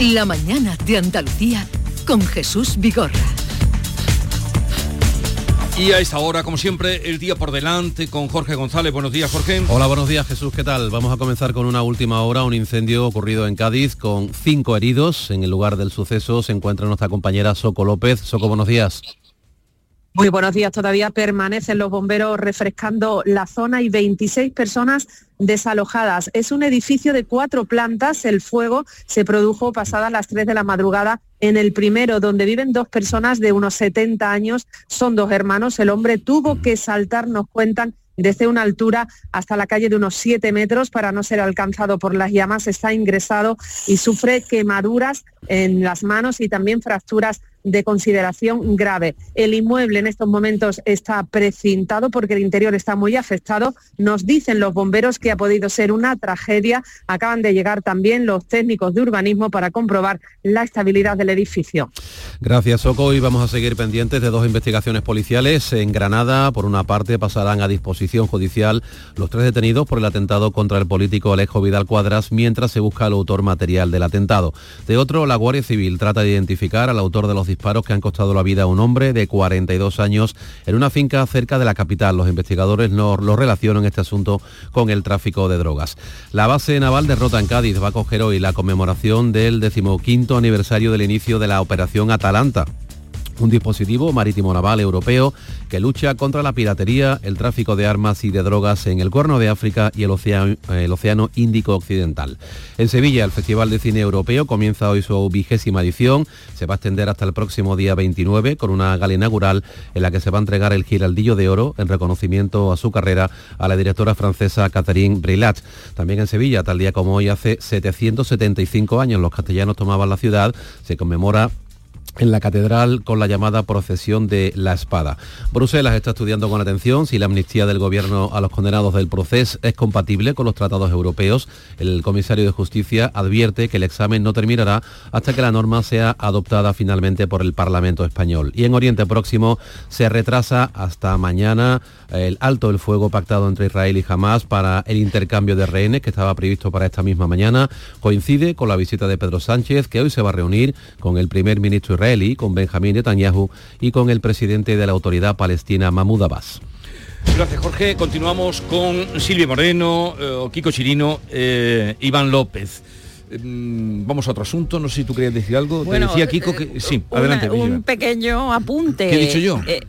La mañana de Andalucía con Jesús Vigorra. Y a esta hora, como siempre, el día por delante con Jorge González. Buenos días, Jorge. Hola, buenos días, Jesús. ¿Qué tal? Vamos a comenzar con una última hora, un incendio ocurrido en Cádiz con cinco heridos. En el lugar del suceso se encuentra nuestra compañera Soco López. Soco, buenos días. Muy buenos días. Todavía permanecen los bomberos refrescando la zona y 26 personas desalojadas. Es un edificio de cuatro plantas. El fuego se produjo pasadas las 3 de la madrugada en el primero, donde viven dos personas de unos 70 años. Son dos hermanos. El hombre tuvo que saltar, nos cuentan, desde una altura hasta la calle de unos 7 metros para no ser alcanzado por las llamas. Está ingresado y sufre quemaduras en las manos y también fracturas de consideración grave. El inmueble en estos momentos está precintado porque el interior está muy afectado. Nos dicen los bomberos que ha podido ser una tragedia. Acaban de llegar también los técnicos de urbanismo para comprobar la estabilidad del edificio. Gracias, Soco. Y vamos a seguir pendientes de dos investigaciones policiales. En Granada, por una parte, pasarán a disposición judicial los tres detenidos por el atentado contra el político Alejo Vidal Cuadras, mientras se busca el autor material del atentado. De otro, la Guardia Civil trata de identificar al autor de los disparos que han costado la vida a un hombre de 42 años en una finca cerca de la capital. Los investigadores no lo relacionan este asunto con el tráfico de drogas. La base naval de Rota en Cádiz va a coger hoy la conmemoración del decimoquinto aniversario del inicio de la operación Atalanta un dispositivo marítimo naval europeo que lucha contra la piratería, el tráfico de armas y de drogas en el Cuerno de África y el Océano, el océano Índico Occidental. En Sevilla, el Festival de Cine Europeo comienza hoy su vigésima edición. Se va a extender hasta el próximo día 29 con una gala inaugural en la que se va a entregar el Giraldillo de Oro en reconocimiento a su carrera a la directora francesa Catherine Brillat. También en Sevilla, tal día como hoy, hace 775 años los castellanos tomaban la ciudad, se conmemora en la catedral con la llamada procesión de la espada. Bruselas está estudiando con atención si la amnistía del gobierno a los condenados del proceso es compatible con los tratados europeos. El comisario de justicia advierte que el examen no terminará hasta que la norma sea adoptada finalmente por el Parlamento español. Y en Oriente Próximo se retrasa hasta mañana el alto el fuego pactado entre Israel y Hamas para el intercambio de rehenes que estaba previsto para esta misma mañana. Coincide con la visita de Pedro Sánchez que hoy se va a reunir con el primer ministro israelí, con Benjamín Netanyahu y con el presidente de la autoridad palestina Mahmoud Abbas. Gracias, Jorge. Continuamos con Silvia Moreno, eh, Kiko Chirino, eh, Iván López. Mm, vamos a otro asunto, no sé si tú querías decir algo. Bueno, Te decía Kiko que... eh, Sí, una- adelante. Un pequeño apunte. ¿Qué he dicho yo? Eh,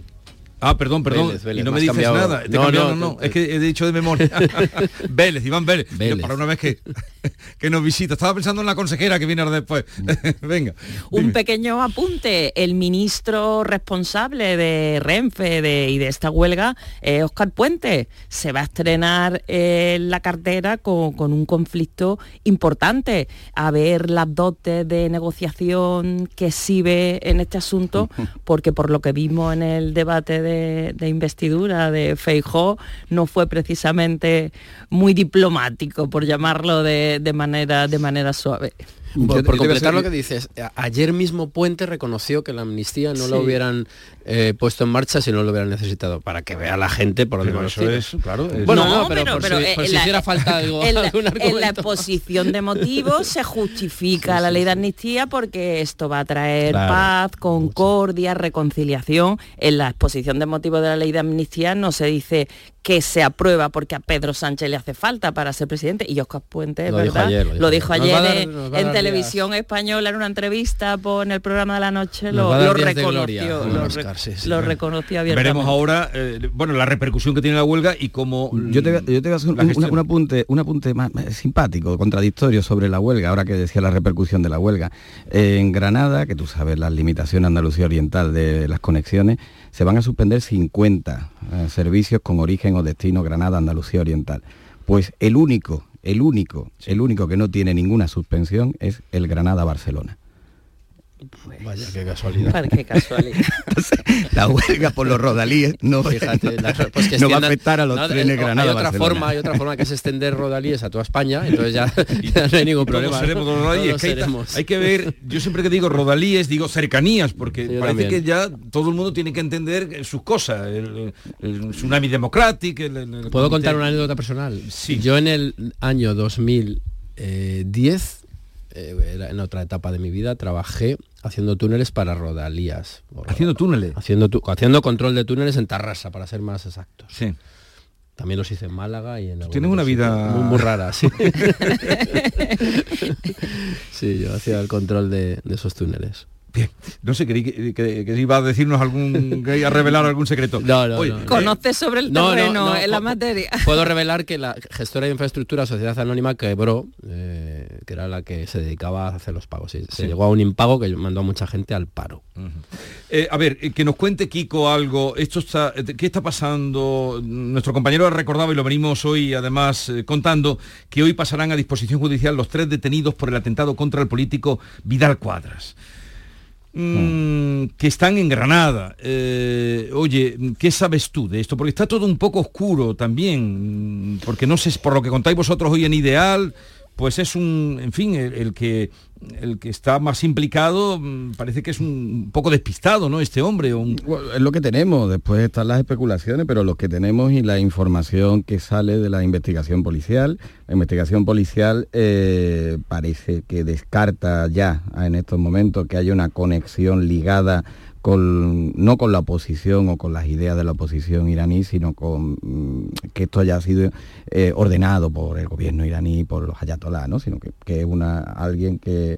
Ah, perdón, perdón. Vélez, Vélez, y no me dices cambiado. nada. Te No, cambiado, no, no, Es que he dicho de memoria. Vélez, Iván Vélez. Para una vez que, que nos visita. Estaba pensando en la consejera que viene ahora después. Venga. un dime. pequeño apunte. El ministro responsable de Renfe de- y de esta huelga, eh, Oscar Puente, se va a estrenar eh, la cartera con, con un conflicto importante. A ver las dotes de negociación que exhibe en este asunto, porque por lo que vimos en el debate de, investidura de Feijó, no fue precisamente muy diplomático, por llamarlo de, de manera, de manera suave. Por, Yo- yo completar lo que dices, ayer mismo Puente reconoció que la amnistía no Sí. la hubieran eh, puesto en marcha si no lo hubieran necesitado, para que vea la gente por dónde eso tiros. es, claro. es- Bueno, No, no, pero, pero- por pero, si, eh, por en si la- hiciera falta algo, en la, algún en la argumento. exposición de motivos se justifica la ley de amnistía porque esto va a traer Claro. paz, concordia, reconciliación. En la exposición de motivos de la ley de amnistía no se dice que se aprueba porque a Pedro Sánchez le hace falta para ser presidente y Oscar Puente, Lo dijo ¿verdad? ayer, lo dijo lo dijo ayer. Dar- en- televisión española en una entrevista por en el programa de la noche lo, reconoció, Oscar, re- sí, sí. lo reconoció abiertamente. Veremos ahora, eh, bueno, la repercusión que tiene la huelga y cómo... Yo te, voy a- yo te voy a hacer un, un apunte, un apunte más, más simpático, contradictorio sobre la huelga, ahora que decía la repercusión de la huelga. Eh, en Granada, que tú sabes las limitaciones Andalucía Oriental de las conexiones, se van a suspender 50 eh, servicios con origen o destino Granada, Andalucía Oriental. Pues el único, el único, el único que no tiene ninguna suspensión es el Granada-Barcelona. Vaya, qué casualidad. Para qué casualidad. Entonces, la huelga por los rodalíes no, Fíjate, la- pues que no va a afectar a los no, trenes Granada. Hay otra Barcelona. forma, hay otra forma que es extender rodalíes a toda España, entonces ya, ya no hay ningún Todos problema. seremos ¿no? rodalíes, Todos que hay, que ver, yo siempre que digo rodalíes, digo cercanías, porque Yo parece también. que ya todo el mundo tiene que entender sus cosas, el, el tsunami democrático. el- el- el ¿Puedo comité- contar una anécdota personal? Sí. Yo en el año 2010 eh, en otra etapa de mi vida, trabajé haciendo túneles para rodalías. ¿Haciendo túneles? Haciendo, tu- haciendo control de túneles en Tarrasa, para ser más exactos. Sí. También los hice en Málaga y en tienes una vida- muy, muy rara, sí. sí, yo hacía el control de, de esos túneles. Bien. No sé, creí que, que- que iba a decirnos algún, que iba a revelar algún secreto. No, no, Oye, no, no. Conoces sobre el No, no, terreno, no, en la materia. Puedo revelar que la gestora de infraestructura Sociedad Anónima quebró, eh, que era la que se dedicaba a hacer los pagos. Sí, Se Sí. llegó a un impago que mandó a mucha gente al paro. Eh, a ver, eh, que nos cuente Kiko algo. Esto está, ¿Qué está pasando? Nuestro compañero ha recordado y lo venimos hoy además eh, contando que hoy pasarán a disposición judicial los tres detenidos por el atentado contra el político Vidal Cuadras. Mm, que están en Granada. Eh, oye, ¿qué sabes tú de esto? Porque está todo un poco oscuro también, porque no sé, por lo que contáis vosotros hoy en Ideal, pues es un, en fin, el que el que está más implicado mm, parece que es un poco despistado, ¿no? Este hombre. un- es lo que tenemos, después están las especulaciones, pero lo que tenemos y la información que sale de la investigación policial. La investigación policial eh, parece que descarta ya en estos momentos que haya una conexión ligada con, no con la oposición o con las ideas de la oposición iraní, sino con mm, que esto haya sido eh, ordenado por el gobierno iraní, por los ayatolás, ¿no? sino que, que es una, alguien que,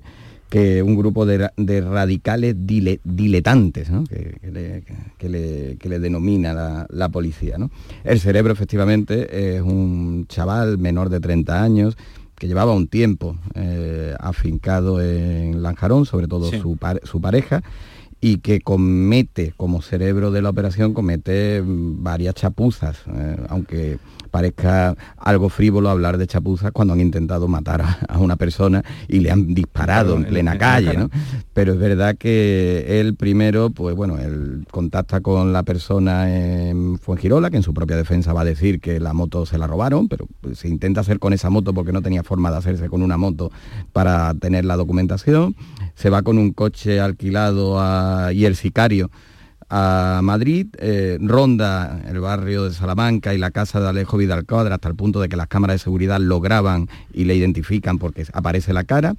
que un grupo de, ra- de radicales dile- diletantes, ¿no? que, que le, que le- que le denomina la, la policía. ¿no? El cerebro efectivamente es un chaval menor de 30 años que llevaba un tiempo eh, afincado en Lanjarón, sobre todo Sí. su, par- su pareja, y que comete, como cerebro de la operación, comete mm, varias chapuzas, eh, aunque parezca algo frívolo hablar de chapuzas cuando han intentado matar a, a una persona y le han disparado Claro, en en- plena en calle. ¿no? Pero es verdad que él primero, pues bueno, él contacta con la persona en Fuengirola, que en su propia defensa va a decir que la moto se la robaron, pero pues, se intenta hacer con esa moto porque no tenía forma de hacerse con una moto para tener la documentación. Se va con un coche alquilado a- y el sicario a Madrid, eh, ronda el barrio de Salamanca y la casa de Alejo Vidal Cuadra hasta el punto de que las cámaras de seguridad lo graban y le identifican porque aparece la cara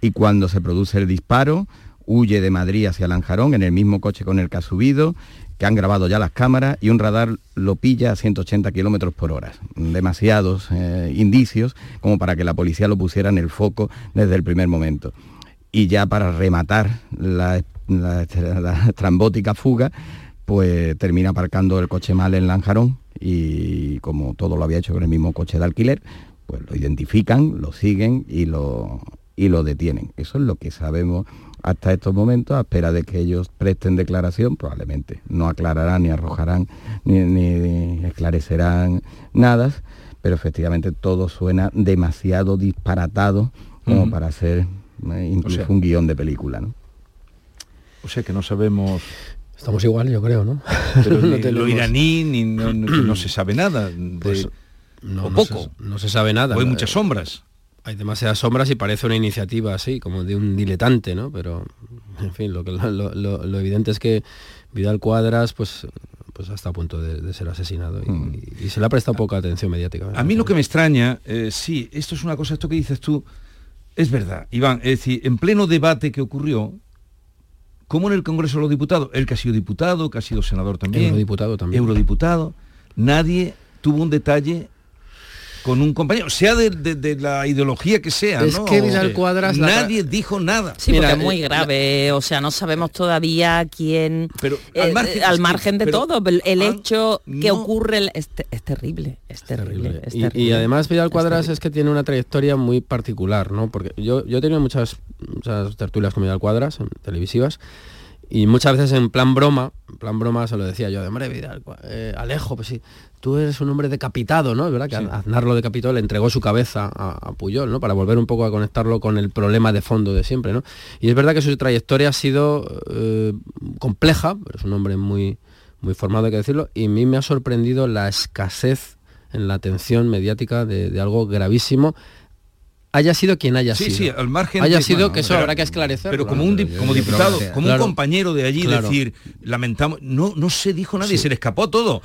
y cuando se produce el disparo huye de Madrid hacia Lanjarón en el mismo coche con el que ha subido, que han grabado ya las cámaras y un radar lo pilla a 180 kilómetros por hora. Demasiados eh, indicios como para que la policía lo pusiera en el foco desde el primer momento. Y ya para rematar la, la- la estrambótica fuga, pues termina aparcando el coche mal en Lanjarón y como todo lo había hecho con el mismo coche de alquiler, pues lo identifican, lo siguen y lo, y lo detienen. Eso es lo que sabemos hasta estos momentos, a espera de que ellos presten declaración, probablemente no aclararán ni arrojarán ni, ni esclarecerán nada, pero efectivamente todo suena demasiado disparatado como para ser eh, incluso sea- un guion de película, ¿no? O sea que no sabemos Estamos igual, yo creo, ¿no? pero No ni lo iraní, ni no, se sabe nada. de- Pues, no, o poco. se, no se sabe nada. o hay muchas sombras. Hay demasiadas sombras y parece una iniciativa así, como de un diletante, ¿no? Pero, en fin, lo, que, lo, lo- lo evidente es que Vidal Cuadras, pues, pues hasta a punto de, de ser asesinado y, y se le ha prestado poca atención mediática. A mí lo que me extraña, eh, sí, esto es una cosa, esto que dices tú, es verdad, Iván, es decir, en pleno debate que ocurrió, como en el Congreso de los Diputados, él que ha sido diputado, que ha sido senador también, Eurodiputado también. eurodiputado, nadie tuvo un detalle con un compañero, sea de, de- de la ideología que sea, Es ¿no? que Vidal Cuadras la- Nadie dijo nada. Sí, Mira, porque es muy eh, grave, o sea, no sabemos todavía quién... Pero eh, al margen, al es que- margen de pero todo, el, el hecho que no- ocurre es, te- es terrible, es terrible. es Y- Y, terrible. además Vidal Es Cuadras terrible. es que tiene una trayectoria muy particular, ¿no? Porque yo, yo he tenido muchas, muchas tertulias con Vidal Cuadras, en- televisivas, y muchas veces en plan broma, en plan broma se lo decía yo, de hombre, Vidal, eh, Alejo, pues sí, tú eres un hombre decapitado, ¿no? Es verdad que Sí. Aznar lo decapitó, le entregó su cabeza a, a Puyol, ¿no? Para volver un poco a conectarlo con el problema de fondo de siempre, ¿no? Y es verdad que su trayectoria ha sido eh, compleja, pero es un hombre muy, muy formado, hay que decirlo, y a mí me ha sorprendido la escasez en la atención mediática de, de algo gravísimo, haya sido quien haya Sí, sido. sí, al margen haya de- sido bueno, que eso pero- habrá que esclarecer. Pero como un como diputado, que- como claro. un compañero de allí, Claro. decir, lamentamos, no, no se dijo nadie, se le escapó todo.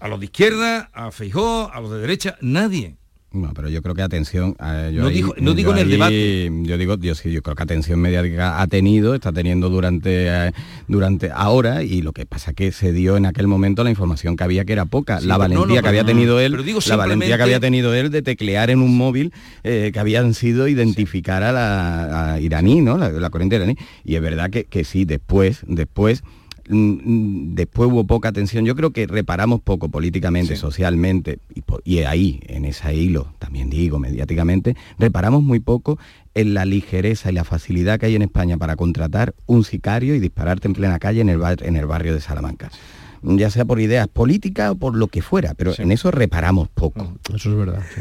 A los de izquierda, a Feijó, a los de derecha, nadie. No, pero yo creo que atención. eh, yo No ahí- digo- no yo digo en el debate. Yo digo, yo sí, yo creo que atención mediática ha tenido, está teniendo durante eh, durante ahora y lo que pasa que se dio en aquel momento la información que había que era poca, Sí, la no, valentía no, que había tenido él, digo la valentía que había tenido él de teclear en un móvil eh, que habían sido identificar a la a iraní, ¿no? La, la corriente iraní. Y es verdad que, que sí, después, después después hubo poca atención. Yo creo que reparamos poco políticamente, socialmente, y, y ahí, en ese hilo, también digo, mediáticamente, reparamos muy poco en la ligereza y la facilidad que hay en España para contratar un sicario y dispararte en plena calle en el, bar- en el barrio de Salamanca. Ya sea por ideas políticas o por lo que fuera, pero en eso reparamos poco. Eso es verdad. sí.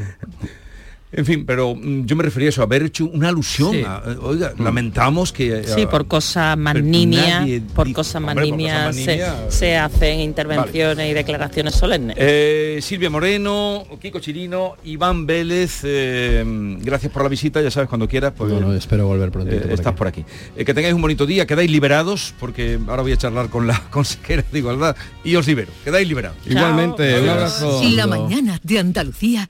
En fin, pero mm, yo me refería a eso, haber hecho una alusión. Sí. a- eh, oiga, lamentamos que... Sí, eh, por cosas más nimias, por cosas más nimias se, se hacen intervenciones y declaraciones solemnes. Eh, Silvia Moreno, Kiko Chirino, Iván Vélez, eh, gracias por la visita, ya sabes, cuando quieras, pues No, no, espero volver eh, por estás aquí. por aquí. Eh, que tengáis un bonito día, quedáis liberados, porque ahora voy a charlar con la consejera de Igualdad y os libero, quedáis liberados. Igualmente, un abrazo. La mañana de Andalucía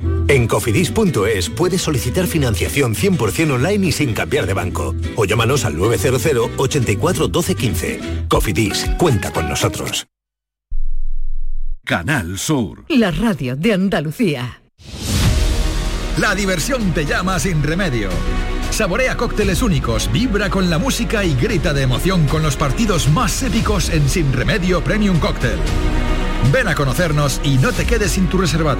En cofidis.es puedes solicitar financiación 100% online y sin cambiar de banco. O llámanos al 900 84 12 15. Cofidis, cuenta con nosotros. Canal Sur. La radio de Andalucía. La diversión te llama sin remedio. Saborea cócteles únicos, vibra con la música y grita de emoción con los partidos más épicos en Sin Remedio Premium Cóctel. Ven a conocernos y no te quedes sin tu reservado.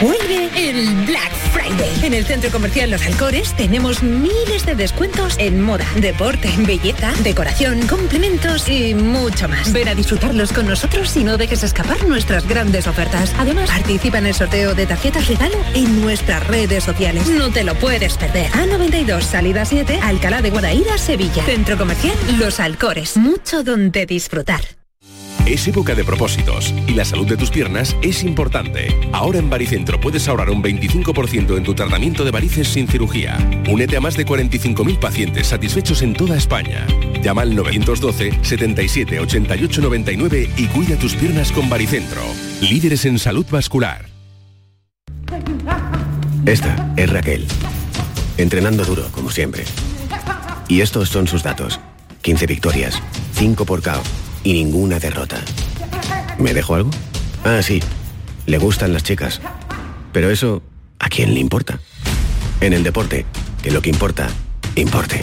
Vuelve el Black Friday. En el Centro Comercial Los Alcores tenemos miles de descuentos en moda, deporte, belleza, decoración, complementos y mucho más. Ven a disfrutarlos con nosotros y no dejes escapar nuestras grandes ofertas. Además, participa en el sorteo de tarjetas regalo en nuestras redes sociales. No te lo puedes perder. A92, salida 7, Alcalá de Guadaira, Sevilla. Centro Comercial Los Alcores. Mucho donde disfrutar. Es época de propósitos y la salud de tus piernas es importante. Ahora en Baricentro puedes ahorrar un 25% en tu tratamiento de varices sin cirugía. Únete a más de 45.000 pacientes satisfechos en toda España. Llama al 912 77 88 99 y cuida tus piernas con Baricentro. Líderes en salud vascular. Esta es Raquel. Entrenando duro, como siempre. Y estos son sus datos. 15 victorias, 5 por KO y ninguna derrota. ¿Me dejo algo? Ah, sí. Le gustan las chicas. Pero eso, ¿a quién le importa? En el deporte, que lo que importa, importe.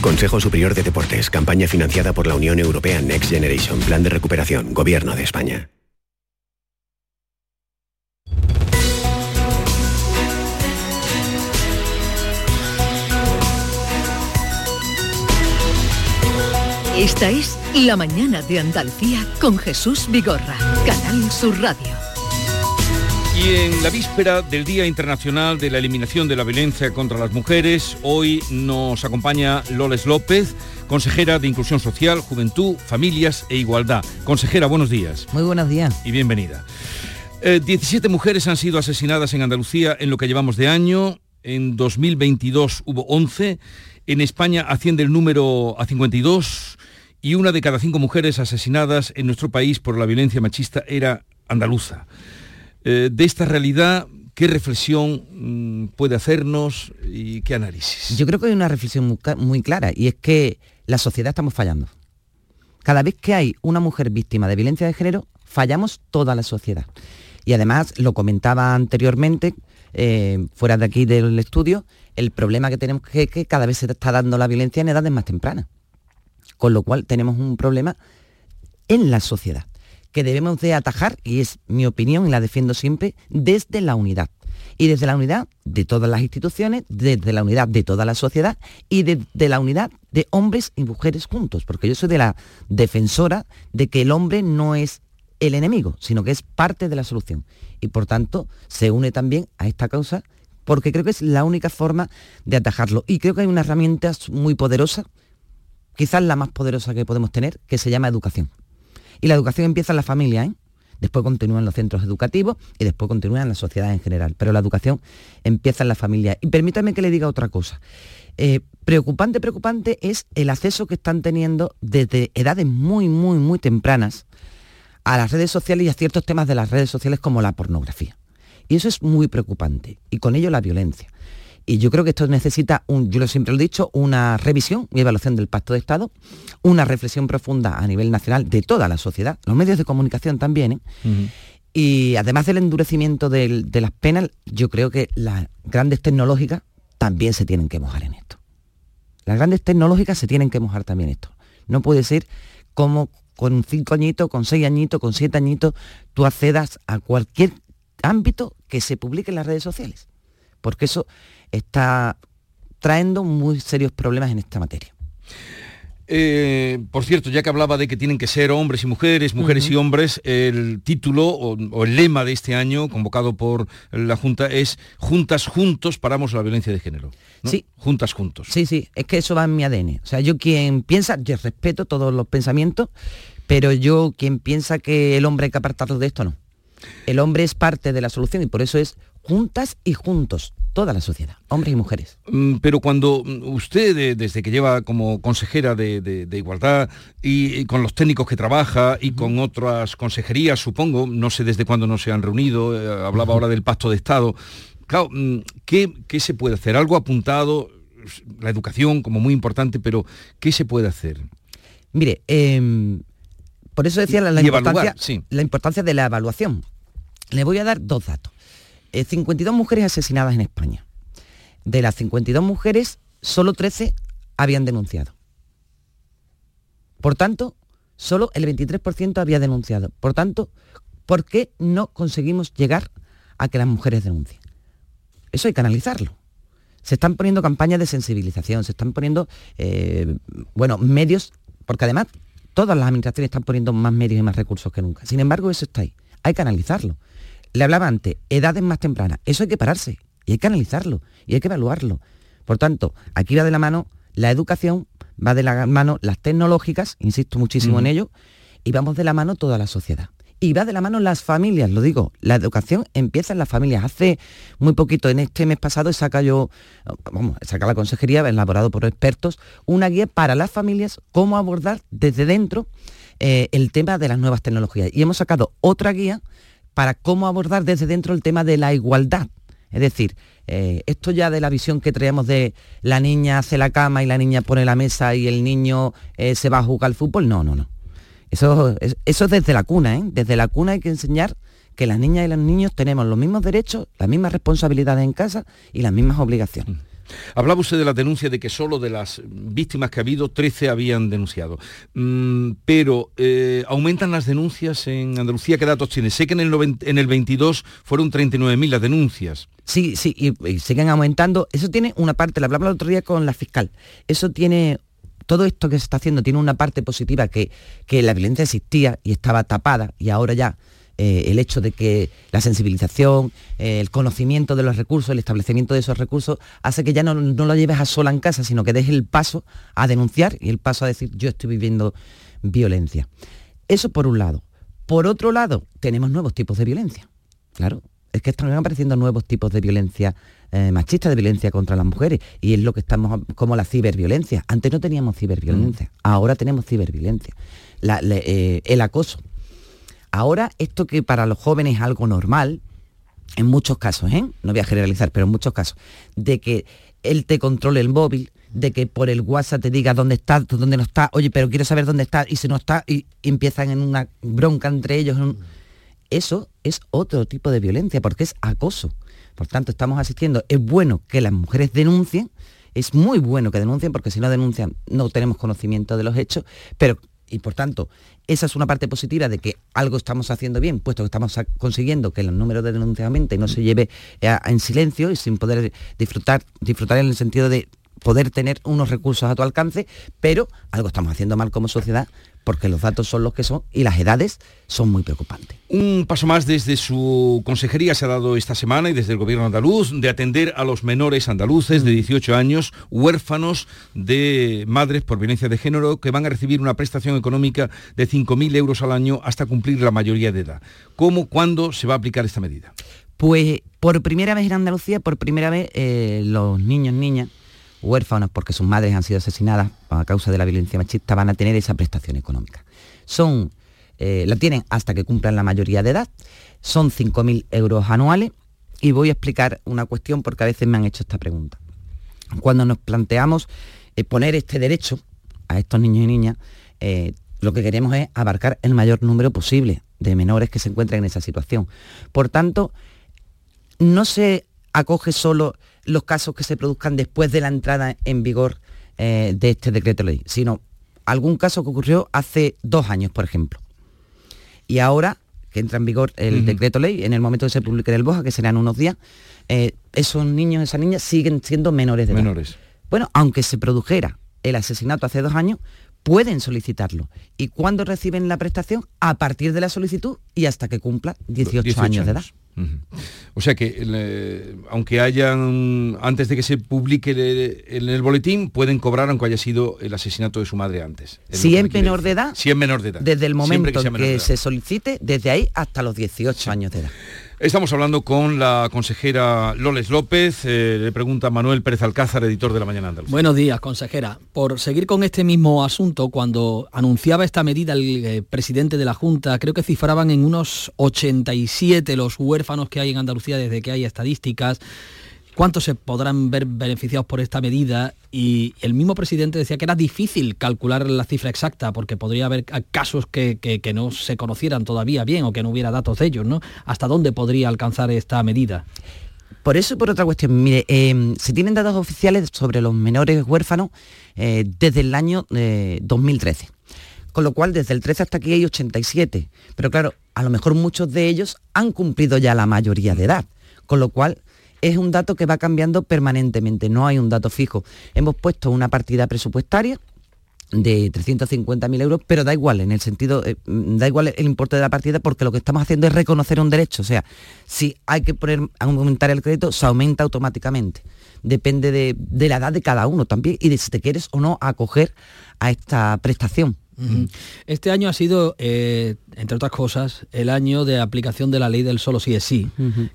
Consejo Superior de Deportes, campaña financiada por la Unión Europea Next Generation, Plan de Recuperación, Gobierno de España. Esta es La Mañana de Andalucía con Jesús Vigorra, Canal Sur Radio. Y en la víspera del Día Internacional de la Eliminación de la Violencia contra las Mujeres, hoy nos acompaña Loles López, consejera de Inclusión Social, Juventud, Familias e Igualdad. Consejera, buenos días. Muy buenos días. Y bienvenida. 17 eh, mujeres han sido asesinadas en Andalucía en lo que llevamos de año. En 2022 hubo 11. En España asciende el número a 52 y una de cada cinco mujeres asesinadas en nuestro país por la violencia machista era andaluza. Eh, de esta realidad, ¿qué reflexión mm, puede hacernos y qué análisis? Yo creo que hay una reflexión muy, clara y es que la sociedad estamos fallando. Cada vez que hay una mujer víctima de violencia de género, fallamos toda la sociedad. Y además, lo comentaba anteriormente, eh, fuera de aquí del estudio, el problema que tenemos es que cada vez se está dando la violencia en edades más tempranas. Con lo cual tenemos un problema en la sociedad que debemos de atajar, y es mi opinión y la defiendo siempre, desde la unidad. Y desde la unidad de todas las instituciones, desde la unidad de toda la sociedad y desde la unidad de hombres y mujeres juntos, porque yo soy de la defensora de que el hombre no es el enemigo, sino que es parte de la solución. Y por tanto se une también a esta causa porque creo que es la única forma de atajarlo. Y creo que hay una herramienta muy poderosa, quizás la más poderosa que podemos tener, que se llama educación. Y la educación empieza en la familia, ¿eh? después continúa en los centros educativos y después continúa en la sociedad en general. Pero la educación empieza en la familia. Y permítame que le diga otra cosa. Eh, preocupante, preocupante es el acceso que están teniendo desde edades muy, muy, muy tempranas a las redes sociales y a ciertos temas de las redes sociales como la pornografía. Y eso es muy preocupante. Y con ello la violencia. Y yo creo que esto necesita, un, yo siempre lo he dicho, una revisión y evaluación del Pacto de Estado, una reflexión profunda a nivel nacional de toda la sociedad, los medios de comunicación también. ¿eh? Y además del endurecimiento de las penas, yo creo que las grandes tecnológicas también se tienen que mojar en esto. Las grandes tecnológicas se tienen que mojar también en esto. No puede ser como con cinco añitos, con seis añitos, con siete añitos, tú accedas a cualquier ámbito que se publique en las redes sociales. Porque eso está trayendo muy serios problemas en esta materia. Eh, por cierto, ya que hablaba de que tienen que ser hombres y mujeres, mujeres y hombres, el título o, el lema de este año, convocado por la Junta, es Juntas Juntos paramos la violencia de género. Sí. Juntas Juntos. Sí, sí, es que eso va en mi ADN. O sea, yo quien piensa, yo respeto todos los pensamientos, pero yo quien piensa que el hombre hay que apartarlo de esto, no. El hombre es parte de la solución y por eso es juntas y juntos toda la sociedad, hombres y mujeres. Mm, pero cuando usted, desde que lleva como consejera de, igualdad y, con los técnicos que trabaja y con otras consejerías, supongo, no sé desde cuándo no se han reunido, eh, hablaba ahora del pacto de Estado, claro, mm, ¿qué, se puede hacer? Algo apuntado, la educación como muy importante, pero ¿qué se puede hacer? Mire, em, por eso decía la, importancia, la importancia de la evaluación. Le voy a dar dos datos. 52 eh, mujeres asesinadas en España. De las 52 mujeres, solo 13 habían denunciado. Por tanto, solo el 23% había denunciado. Por tanto, ¿por qué no conseguimos llegar a que las mujeres denuncien? Eso hay que analizarlo. Se están poniendo campañas de sensibilización, se están poniendo, eh, bueno, medios, porque además todas las administraciones están poniendo más medios y más recursos que nunca. Sin embargo, eso está ahí. Hay que analizarlo. Le hablaba antes, edades más tempranas. Eso hay que pararse y hay que analizarlo y hay que evaluarlo. Por tanto, aquí va de la mano la educación, va de la mano las tecnológicas, insisto muchísimo en ello, y vamos de la mano toda la sociedad. Y va de la mano las familias, lo digo, la educación empieza en las familias. Hace muy poquito, en este mes pasado, he sacado yo, vamos, he sacado la consejería, elaborado por expertos, una guía para las familias, cómo abordar desde dentro eh, el tema de las nuevas tecnologías. Y hemos sacado otra guía para cómo abordar desde dentro el tema de la igualdad. Es decir, eh, esto ya de la visión que traemos de la niña hace la cama y la niña pone la mesa y el niño eh, se va a jugar al fútbol, no, no, no. Eso, es, eso es desde la cuna, ¿eh? Desde la cuna hay que enseñar que las niñas y los niños tenemos los mismos derechos, las mismas responsabilidades en casa y las mismas obligaciones. Hablaba usted de la denuncia de que solo de las víctimas que ha habido, 13 habían denunciado. Mm, pero, eh, ¿aumentan las denuncias en Andalucía? ¿Qué datos tiene? Sé que en el, en el 22 fueron 39.000 las denuncias. Sí, sí, y, siguen aumentando. Eso tiene una parte, la hablaba el otro día con la fiscal, eso tiene todo esto que se está haciendo tiene una parte positiva que, que la violencia existía y estaba tapada y ahora ya eh, el hecho de que la sensibilización, eh, el conocimiento de los recursos, el establecimiento de esos recursos, hace que ya no, lo lleves a sola en casa, sino que des el paso a denunciar y el paso a decir yo estoy viviendo violencia. Eso por un lado. Por otro lado, tenemos nuevos tipos de violencia. Claro, es que están apareciendo nuevos tipos de violencia eh, machista, de violencia contra las mujeres. Y es lo que estamos, como la ciberviolencia. Antes no teníamos ciberviolencia, mm. ahora tenemos ciberviolencia. el acoso, Ahora, esto que para los jóvenes es algo normal, en muchos casos, ¿eh? no voy a generalizar, pero en muchos casos, de que él te controle el móvil, de que por el WhatsApp te diga dónde está, dónde no está, oye, pero quiero saber dónde está, y si no está, y, empiezan en una bronca entre ellos. Eso es otro tipo de violencia, porque es acoso. Por tanto, estamos asistiendo, es bueno que las mujeres denuncien, es muy bueno que denuncien, porque si no denuncian no tenemos conocimiento de los hechos, pero y por tanto esa es una parte positiva de que algo estamos haciendo bien, puesto que estamos consiguiendo que el número de y no se lleve en silencio y sin poder disfrutar, disfrutar en el sentido de poder tener unos recursos a tu alcance, pero algo estamos haciendo mal como sociedad porque los datos son los que son y las edades son muy preocupantes. Un paso más desde su consejería se ha dado esta semana y desde el gobierno andaluz de atender a los menores andaluces de 18 años, huérfanos de madres por violencia de género, que van a recibir una prestación económica de 5.000 euros al año hasta cumplir la mayoría de edad. ¿Cómo, cuándo se va a aplicar esta medida? Pues por primera vez en Andalucía, por primera vez eh, los niños, niñas, huérfanos porque sus madres han sido asesinadas a causa de la violencia machista van a tener esa prestación económica. Son, eh, la tienen hasta que cumplan la mayoría de edad, son 5.000 euros anuales y voy a explicar una cuestión porque a veces me han hecho esta pregunta. Cuando nos planteamos eh, poner este derecho a estos niños y niñas, eh, lo que queremos es abarcar el mayor número posible de menores que se encuentran en esa situación. Por tanto, no se acoge solo los casos que se produzcan después de la entrada en vigor eh, de este decreto ley, sino algún caso que ocurrió hace dos años, por ejemplo. Y ahora que entra en vigor el decreto ley, en el momento que se publique el BOJA, que serán unos días, eh, esos niños, esas niñas siguen siendo menores de menores. edad. Bueno, aunque se produjera el asesinato hace dos años, pueden solicitarlo. ¿Y cuándo reciben la prestación? A partir de la solicitud y hasta que cumpla 18, años de edad. O sea que, aunque hayan, antes de que se publique en el, boletín, pueden cobrar aunque haya sido el asesinato de su madre antes. Si es menor de edad. Si es menor de edad. Desde el momento que, que se solicite, desde ahí hasta los 18 años de edad. Estamos hablando con la consejera Loles López, eh, le pregunta Manuel Pérez Alcázar, editor de La Mañana Andalucía. Buenos días, consejera. Por seguir con este mismo asunto, cuando anunciaba esta medida el eh, presidente de la Junta, creo que cifraban en unos 87 los huérfanos que hay en Andalucía desde que hay estadísticas cuántos se podrán ver beneficiados por esta medida y el mismo presidente decía que era difícil calcular la cifra exacta porque podría haber casos que, no se conocieran todavía bien o que no hubiera datos de ellos, ¿no? ¿Hasta dónde podría alcanzar esta medida? Por eso y por otra cuestión, mire, em, se tienen datos oficiales sobre los menores huérfanos eh, desde el año 2013. Eh, Con lo cual, desde el 13 hasta aquí hay 87. Pero claro, a lo mejor muchos de ellos han cumplido ya la mayoría de edad. Con lo cual, es un dato que va cambiando permanentemente, no hay un dato fijo. Hemos puesto una partida presupuestaria de 350.000 euros, pero da igual, en el sentido, eh, da igual el importe de la partida porque lo que estamos haciendo es reconocer un derecho, o sea, si hay que poner, aumentar el crédito, se aumenta automáticamente. Depende de, de la edad de cada uno también y de si te quieres o no acoger a esta prestación. Este año ha sido, eh, entre otras cosas, el año de aplicación de la ley del solo sí es sí,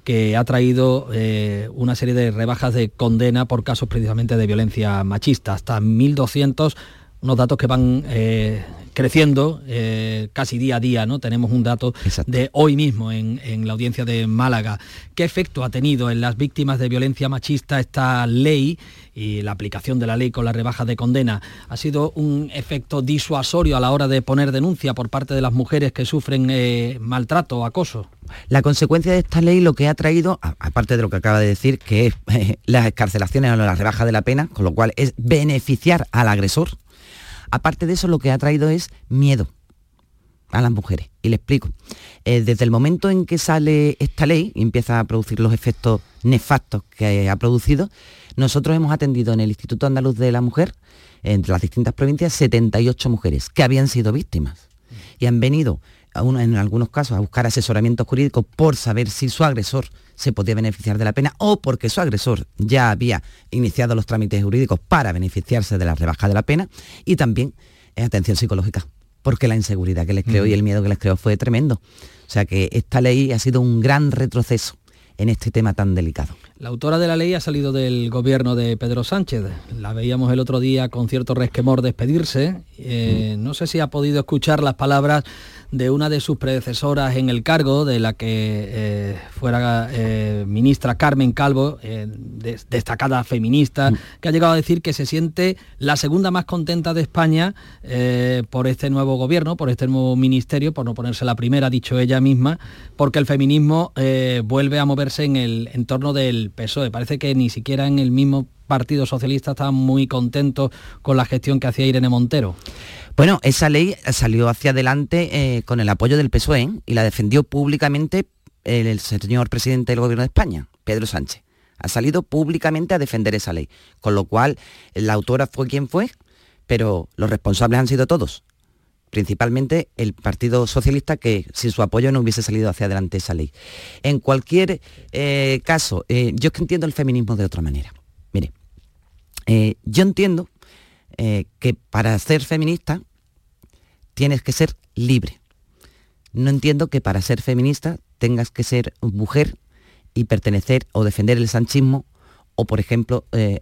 que ha traído eh, una serie de rebajas de condena por casos precisamente de violencia machista, hasta 1.200 unos datos que van eh, creciendo casi día a día, ¿no? Tenemos un dato de hoy mismo en, en, la audiencia de Málaga. ¿Qué efecto ha tenido en las víctimas de violencia machista esta ley y la aplicación de la ley con la rebaja de condena ha sido un efecto disuasorio a la hora de poner denuncia por parte de las mujeres que sufren eh, maltrato o acoso? La consecuencia de esta ley lo que ha traído, aparte de lo que acaba de decir, que es las escarcelaciones o la rebaja de la pena, con lo cual es beneficiar al agresor, aparte de eso lo que ha traído es miedo a las mujeres. Y le explico. Eh, desde el momento en que sale esta ley y empieza a producir los efectos nefastos que ha producido, nosotros hemos atendido en el Instituto Andaluz de la Mujer, entre las distintas provincias, 78 mujeres que habían sido víctimas. Y han venido, en algunos casos, a buscar asesoramiento jurídico por saber si su agresor se podía beneficiar de la pena o porque su agresor ya había iniciado los trámites jurídicos para beneficiarse de la rebaja de la pena y también atención psicológica porque la inseguridad que les creó y el miedo que les creó fue tremendo. O sea que esta ley ha sido un gran retroceso en este tema tan delicado. La autora de la ley ha salido del gobierno de Pedro Sánchez. La veíamos el otro día con cierto resquemor despedirse. Eh, no sé si ha podido escuchar las palabras de una de sus predecesoras en el cargo, de la que eh, fuera eh, ministra Carmen Calvo, eh, destacada feminista, mm. que ha llegado a decir que se siente la segunda más contenta de España por este nuevo gobierno, por este nuevo ministerio, por no ponerse la primera, ha dicho ella misma, porque el feminismo vuelve a moverse en el entorno del PSOE. Parece que ni siquiera en el mismo Partido Socialista está muy contento con la gestión que hacía Irene Montero. Bueno, esa ley salió hacia adelante eh, con el apoyo del PSOE ¿eh? y la defendió públicamente el, señor presidente del Gobierno de España, Pedro Sánchez. Ha salido públicamente a defender esa ley, con lo cual la autora fue quien fue, pero los responsables han sido todos, principalmente el Partido Socialista, que sin su apoyo no hubiese salido hacia adelante esa ley. En cualquier eh, caso, yo es que entiendo el feminismo de otra manera. Mire, yo entiendo eh, que para ser feminista tienes que ser libre. No entiendo que para ser feminista tengas que ser mujer y pertenecer o defender el sanchismo o, por ejemplo, eh,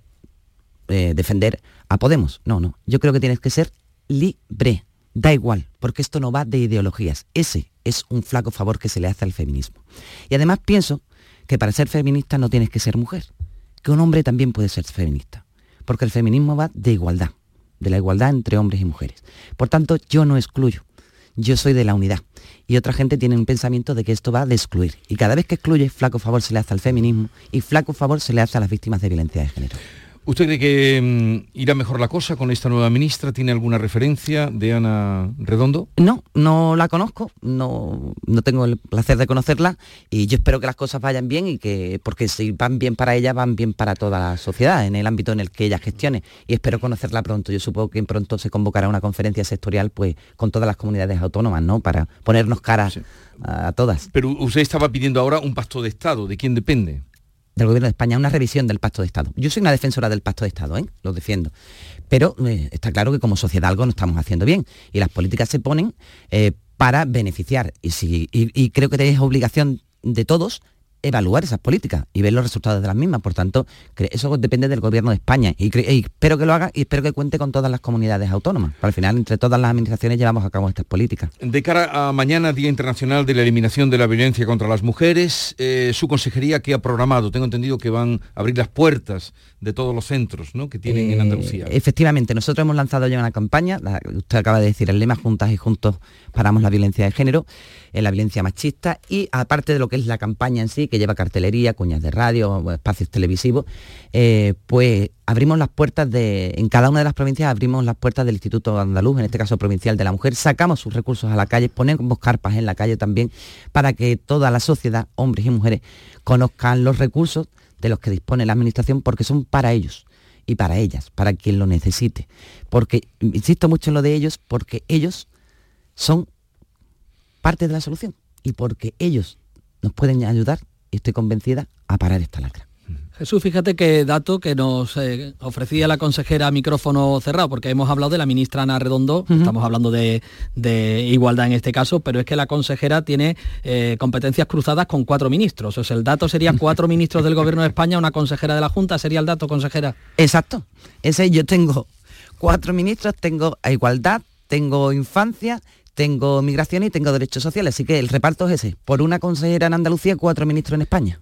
eh, defender a Podemos. No, no. Yo creo que tienes que ser libre. Da igual, porque esto no va de ideologías. Ese es un flaco favor que se le hace al feminismo. Y además pienso que para ser feminista no tienes que ser mujer, que un hombre también puede ser feminista, porque el feminismo va de igualdad de la igualdad entre hombres y mujeres. Por tanto, yo no excluyo, yo soy de la unidad. Y otra gente tiene un pensamiento de que esto va de excluir. Y cada vez que excluye, flaco favor se le hace al feminismo y flaco favor se le hace a las víctimas de violencia de género. ¿Usted cree que mm, irá mejor la cosa con esta nueva ministra? ¿Tiene alguna referencia de Ana Redondo? No, no la conozco, no, no tengo el placer de conocerla y yo espero que las cosas vayan bien y que, porque si van bien para ella, van bien para toda la sociedad, en el ámbito en el que ella gestione. Y espero conocerla pronto. Yo supongo que pronto se convocará una conferencia sectorial pues, con todas las comunidades autónomas, ¿no? Para ponernos caras a todas. Pero usted estaba pidiendo ahora un pacto de Estado, ¿de quién depende? Del Gobierno de España una revisión del Pacto de Estado. Yo soy una defensora del Pacto de Estado, ¿eh? lo defiendo. Pero eh, está claro que como sociedad algo no estamos haciendo bien y las políticas se ponen eh, para beneficiar. Y, si, y creo que es obligación de todos evaluar esas políticas y ver los resultados de las mismas. Por tanto, eso depende del gobierno de España y, espero que lo haga y espero que cuente con todas las comunidades autónomas. al final, entre todas las administraciones llevamos a cabo estas políticas. De cara a mañana, Día Internacional de la Eliminación de la Violencia contra las Mujeres, eh, su consejería que ha programado, tengo entendido que van a abrir las puertas de todos los centros ¿no? que tienen en Andalucía. Eh, efectivamente, nosotros hemos lanzado ya una campaña, usted acaba de decir el lema Juntas y Juntos paramos la violencia de género, en eh, la violencia machista y aparte de lo que es la campaña en sí, que lleva cartelería, cuñas de radio, espacios televisivos, eh, pues abrimos las puertas de, en cada una de las provincias abrimos las puertas del Instituto Andaluz, en este caso provincial de la mujer, sacamos sus recursos a la calle, ponemos carpas en la calle también para que toda la sociedad, hombres y mujeres, conozcan los recursos de los que dispone la administración porque son para ellos y para ellas, para quien lo necesite. Porque, insisto mucho en lo de ellos, porque ellos son parte de la solución y porque ellos nos pueden ayudar, y estoy convencida, a parar esta lacra. Jesús, fíjate qué dato que nos eh, ofrecía la consejera a micrófono cerrado, porque hemos hablado de la ministra Ana Redondo, estamos hablando de, igualdad en este caso, pero es que la consejera tiene eh, competencias cruzadas con cuatro ministros. O sea, el dato sería cuatro ministros del Gobierno de España, una consejera de la Junta, sería el dato, consejera. Exacto. Ese yo tengo cuatro ministros, tengo a igualdad, tengo infancia, tengo migración y tengo derechos sociales. Así que el reparto es ese. Por una consejera en Andalucía, cuatro ministros en España.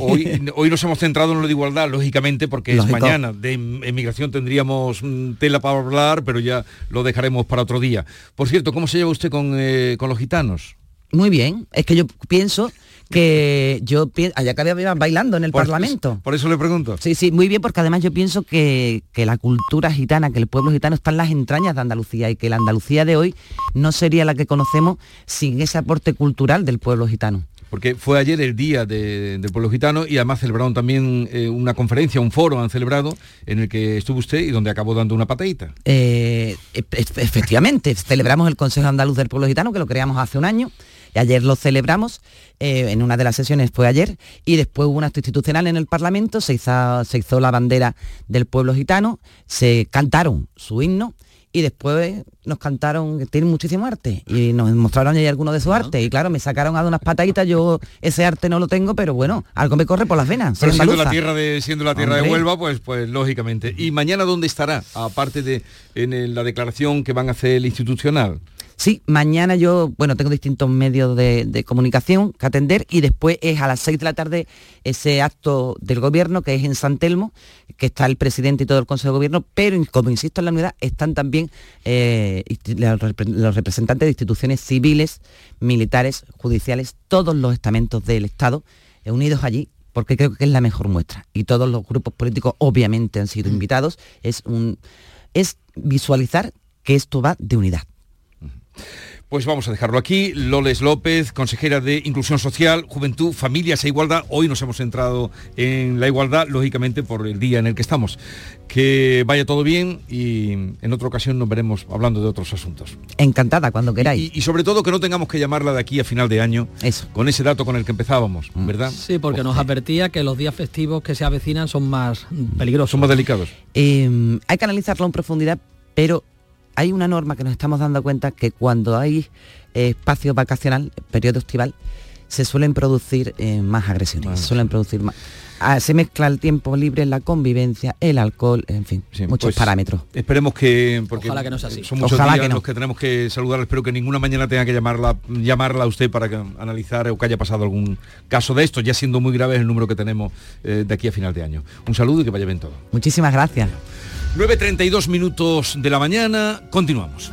Hoy, nos hemos centrado en lo de igualdad, lógicamente, porque es mañana. De emigración tendríamos mm, tela para hablar, pero ya lo dejaremos para otro día. Por cierto, ¿cómo se lleva usted con, eh, con los gitanos? Muy bien, es que yo pienso que yo pienso, allá que había bailando en el Por- Parlamento. Por eso le pregunto. Sí, sí, muy bien, porque además yo pienso que, que la cultura gitana, que el pueblo gitano está en las entrañas de Andalucía y que la Andalucía de hoy no sería la que conocemos sin ese aporte cultural del pueblo gitano. Porque fue ayer el día de- del pueblo gitano y además celebraron también eh, una conferencia, un foro han celebrado en el que estuvo usted y donde acabó dando una patadita. Eh, e- efectivamente, celebramos el Consejo Andaluz del Pueblo Gitano, que lo creamos hace un año, y ayer lo celebramos, eh, en una de las sesiones fue ayer, y después hubo un acto institucional en el Parlamento, se hizo, se hizo la bandera del pueblo gitano, se cantaron su himno, y después nos cantaron que tienen muchísimo arte y nos mostraron ahí algunos de su arte y claro me sacaron a unas pataditas yo ese arte no lo tengo pero bueno algo me corre por las venas Pero siendo la tierra de siendo la tierra de. Huelva, pues pues lógicamente. ¿Y mañana dónde estará? Aparte de en el- la declaración que van a hacer el institucional. Sí, mañana yo, bueno, tengo distintos medios de, de comunicación que atender y después es a las 6 de la tarde ese acto del gobierno que es en San Telmo, que está el presidente y todo el Consejo de Gobierno, pero como insisto en la unidad, están también eh, los repre- los representantes de instituciones civiles, militares, judiciales, todos los estamentos del Estado eh, unidos allí porque creo que es la mejor muestra. Y todos los grupos políticos obviamente han sido invitados. Es, un, es visualizar que esto va de unidad. Pues vamos a dejarlo aquí. Loles López, consejera de Inclusión Social, Juventud, Familias e Igualdad. Hoy nos hemos centrado en la igualdad, lógicamente por el día en el que estamos. Que vaya todo bien y en otra ocasión nos veremos hablando de otros asuntos. Encantada, cuando queráis. Y, y sobre todo que no tengamos que llamarla de aquí a final de año con ese dato con el que empezábamos, ¿verdad? Sí, porque nos advertía que los días festivos que se avecinan son más peligrosos. Son más delicados. Eh, hay que analizarlo en profundidad, pero hay una norma que nos estamos dando cuenta que cuando hay eh, espacio vacacional, periodo estival, se suelen producir eh, más agresiones, se suelen producir más. Ah, se mezcla el tiempo libre, la convivencia, el alcohol, en fin, muchos pues, parámetros. Esperemos que porque Ojalá que no sea así. son muchos Ojalá días que no. los que tenemos que saludar. Espero que ninguna mañana tenga que llamarla llamarla a usted para que analizar o que haya pasado algún caso de esto, ya siendo muy grave el número que tenemos eh, de aquí a final de año. Un saludo y que vaya bien todo. Muchísimas gracias. 9.32 minutos de la mañana, continuamos.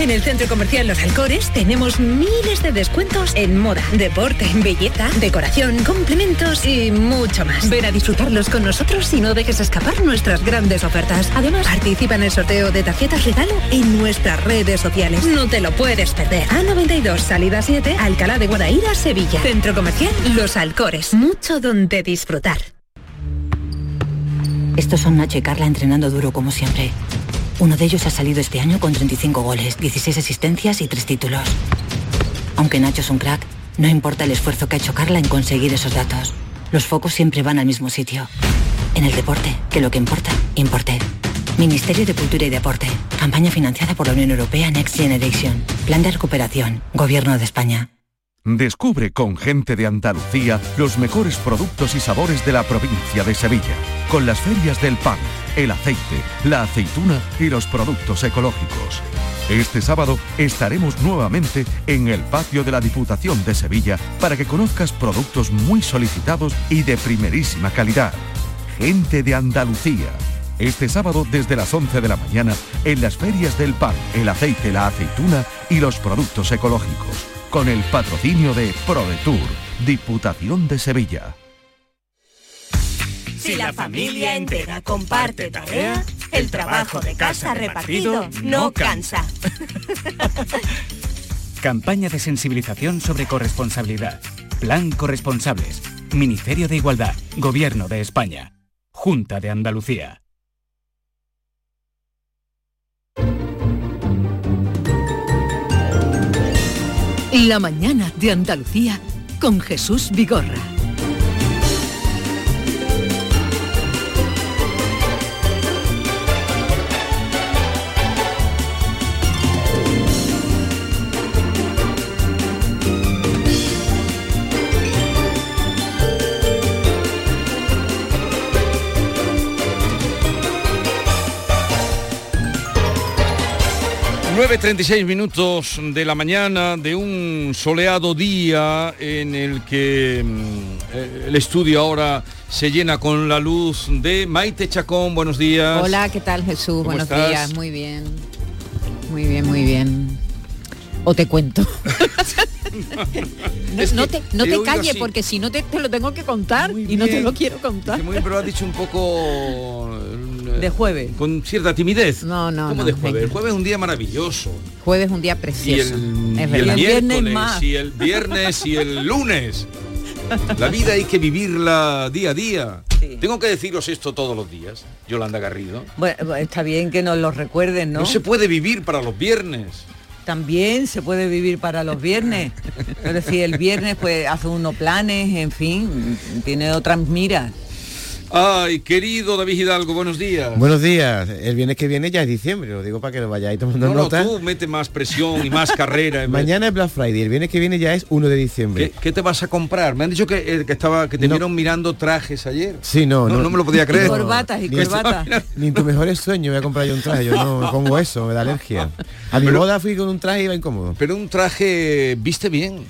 En el centro comercial Los Alcores tenemos miles de descuentos en moda, deporte, belleza, decoración, complementos y mucho más. Ven a disfrutarlos con nosotros y no dejes escapar nuestras grandes ofertas. Además, participa en el sorteo de tarjetas regalo en nuestras redes sociales. No te lo puedes perder. A92, salida 7, Alcalá de Guadaira, Sevilla. Centro comercial Los Alcores. Mucho donde disfrutar. Estos son Nacho y Carla entrenando duro como siempre. Uno de ellos ha salido este año con 35 goles, 16 asistencias y 3 títulos. Aunque Nacho es un crack, no importa el esfuerzo que ha hecho Carla en conseguir esos datos. Los focos siempre van al mismo sitio. En el deporte, que lo que importa, importe. Ministerio de Cultura y Deporte. Campaña financiada por la Unión Europea Next Generation. Plan de recuperación. Gobierno de España. Descubre con gente de Andalucía los mejores productos y sabores de la provincia de Sevilla, con las ferias del pan, el aceite, la aceituna y los productos ecológicos. Este sábado estaremos nuevamente en el patio de la Diputación de Sevilla para que conozcas productos muy solicitados y de primerísima calidad. Gente de Andalucía. Este sábado desde las 11 de la mañana en las ferias del pan, el aceite, la aceituna y los productos ecológicos con el patrocinio de ProDetour, Diputación de Sevilla. Si la familia entera comparte tarea, el trabajo de casa repartido no cansa. Campaña de sensibilización sobre corresponsabilidad. Plan Corresponsables. Ministerio de Igualdad. Gobierno de España. Junta de Andalucía. La mañana de Andalucía con Jesús Vigorra. ...9.36 minutos de la mañana de un soleado día en el que mm, eh, el estudio ahora se llena con la luz de Maite Chacón. Buenos días. Hola, ¿qué tal Jesús? Buenos estás? días, muy bien. Muy bien, muy bien. O te cuento. no, no te, no te calles así. porque si no te, te lo tengo que contar y no te lo quiero contar. Que muy bien, pero lo has dicho un poco... eh, De jueves. Con cierta timidez. No, no, ¿Cómo no, de jueves? El jueves es un día maravilloso. Jueves es un día Y precioso. el, es y verdad. el miércoles, y el viernes, y el lunes. La vida hay que vivirla día a día. Tengo que deciros esto todos los días, Yolanda Garrido. Bueno, está bien que nos lo recuerden, ¿no? No se puede vivir para los viernes. También se puede vivir para los viernes. Es decir, el viernes pues hace uno planes, en fin, tiene otras miras. Ay, querido David Hidalgo, buenos días. Buenos días. El viernes que viene ya es diciembre, lo digo para que lo vayáis tomando No, no, nota. tú mete más presión y más carrera. en Mañana es Black Friday, el viernes que viene ya es 1 de diciembre. ¿Qué, qué te vas a comprar? Me han dicho que, eh, que estaba que te vieron mirando trajes ayer. Sí, no, no, no me lo podía creer. y Ni- Ni en tus mejores sueños voy a comprar yo un traje, yo no me pongo eso, me da alergia. A mi boda fui con un traje y iba incómodo. Pero un traje, viste bien.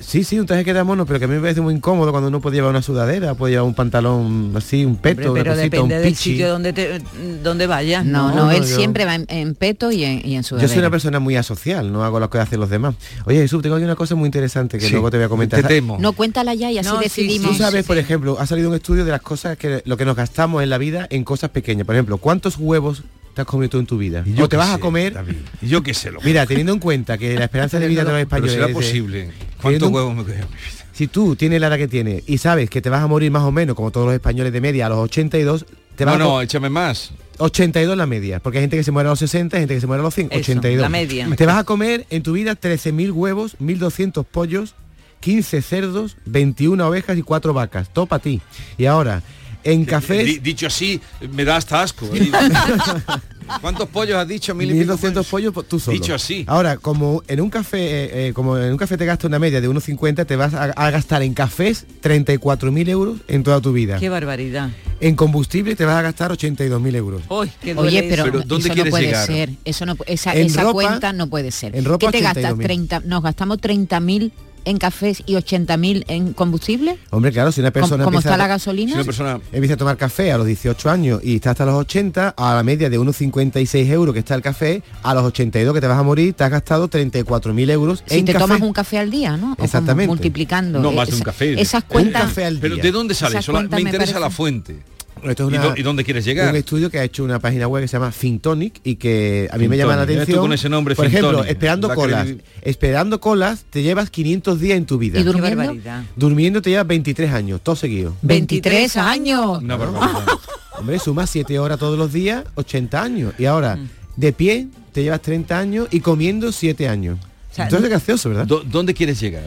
Sí, sí, un traje que da mono, pero que a mí me parece muy incómodo cuando uno puede llevar una sudadera, puede llevar un pantalón así, un peto, Hombre, pero una cosita, un depende del pichi. sitio donde te donde vayas. No, No, no, no, él yo- siempre va en, en peto y en, y en Yo sudadera. soy una persona muy asocial, no hago lo que hacen los demás. Oye, Jesús, tengo aquí una cosa muy interesante que Sí, luego te voy a comentar. te temo. No, cuéntala ya y así No, sí, decidimos. Tú sabes, por ejemplo, ha salido un estudio de las cosas que lo que nos gastamos en la vida en cosas pequeñas. Por ejemplo, ¿cuántos huevos te has comido tú en tu vida? yo o te vas a sé, comer. David, y yo qué sé lo Mira, teniendo en cuenta que la esperanza de vida de los Pero españoles. será es posible. ¿Cuántos un- huevos me quedan? Si tú tienes la edad que tienes y sabes que te vas a morir más o menos, como todos los españoles de media, a los 82, te vas No, a no, échame más. 82 la media, porque hay gente que se muere a los 60, hay gente que se muere a los 100, Eso, 82. la media. Te vas a comer en tu vida 13.000 huevos, 1.200 pollos, 15 cerdos, 21 ovejas y 4 vacas. Todo para ti. Y ahora, en cafés... Di- dicho así, me da hasta asco. ¿eh? ¿Cuántos pollos has dicho? Mil y pico 1200 pollos pues, tú solo. Dicho así. Ahora, como en un café, eh, eh, como en un café te gastas una media de 1,50, te vas a, a gastar en cafés 34.000 euros en toda tu vida. Qué barbaridad. En combustible te vas a gastar 82.000 euros. Uy, qué Oye, pero, Pero, eso ¿dónde no quieres puede llegar? ser. Eso no, esa En esa ropa- cuenta no puede ser. en ropa ¿Qué te gastas? 82.000. 30, nos gastamos 30.000 en cafés y 80.000 en combustible? Hombre, claro, si una persona... ¿Cómo está la gasolina? Si una persona empieza a tomar café a los 18 años y está hasta los 80, a la media de unos 56 euros que está el café, a los 82 que te vas a morir, te has gastado 34.000 euros si en te tomas un café al día, ¿no? Exactamente. multiplicando. No, más de un café. Esas cuentas... Un café al día. Pero ¿de dónde sale eso? Me interesa la fuente. Esto es una, ¿Y, dónde quieres llegar? Un estudio que ha hecho una página web que se llama Fintonic y que a mí me llama la atención. Con ese nombre, por ejemplo, esperando colas. Esperando colas te llevas 500 días en tu vida. ¿Y durmiendo? Durmiendo te llevas 23 años, todo seguido. ¡23 años! No, Hombre, suma 7 horas todos los días, 80 años. Y ahora, mm. de pie te llevas 30 años y comiendo 7 años. O Entonces es gracioso, ¿verdad? ¿Dónde quieres llegar?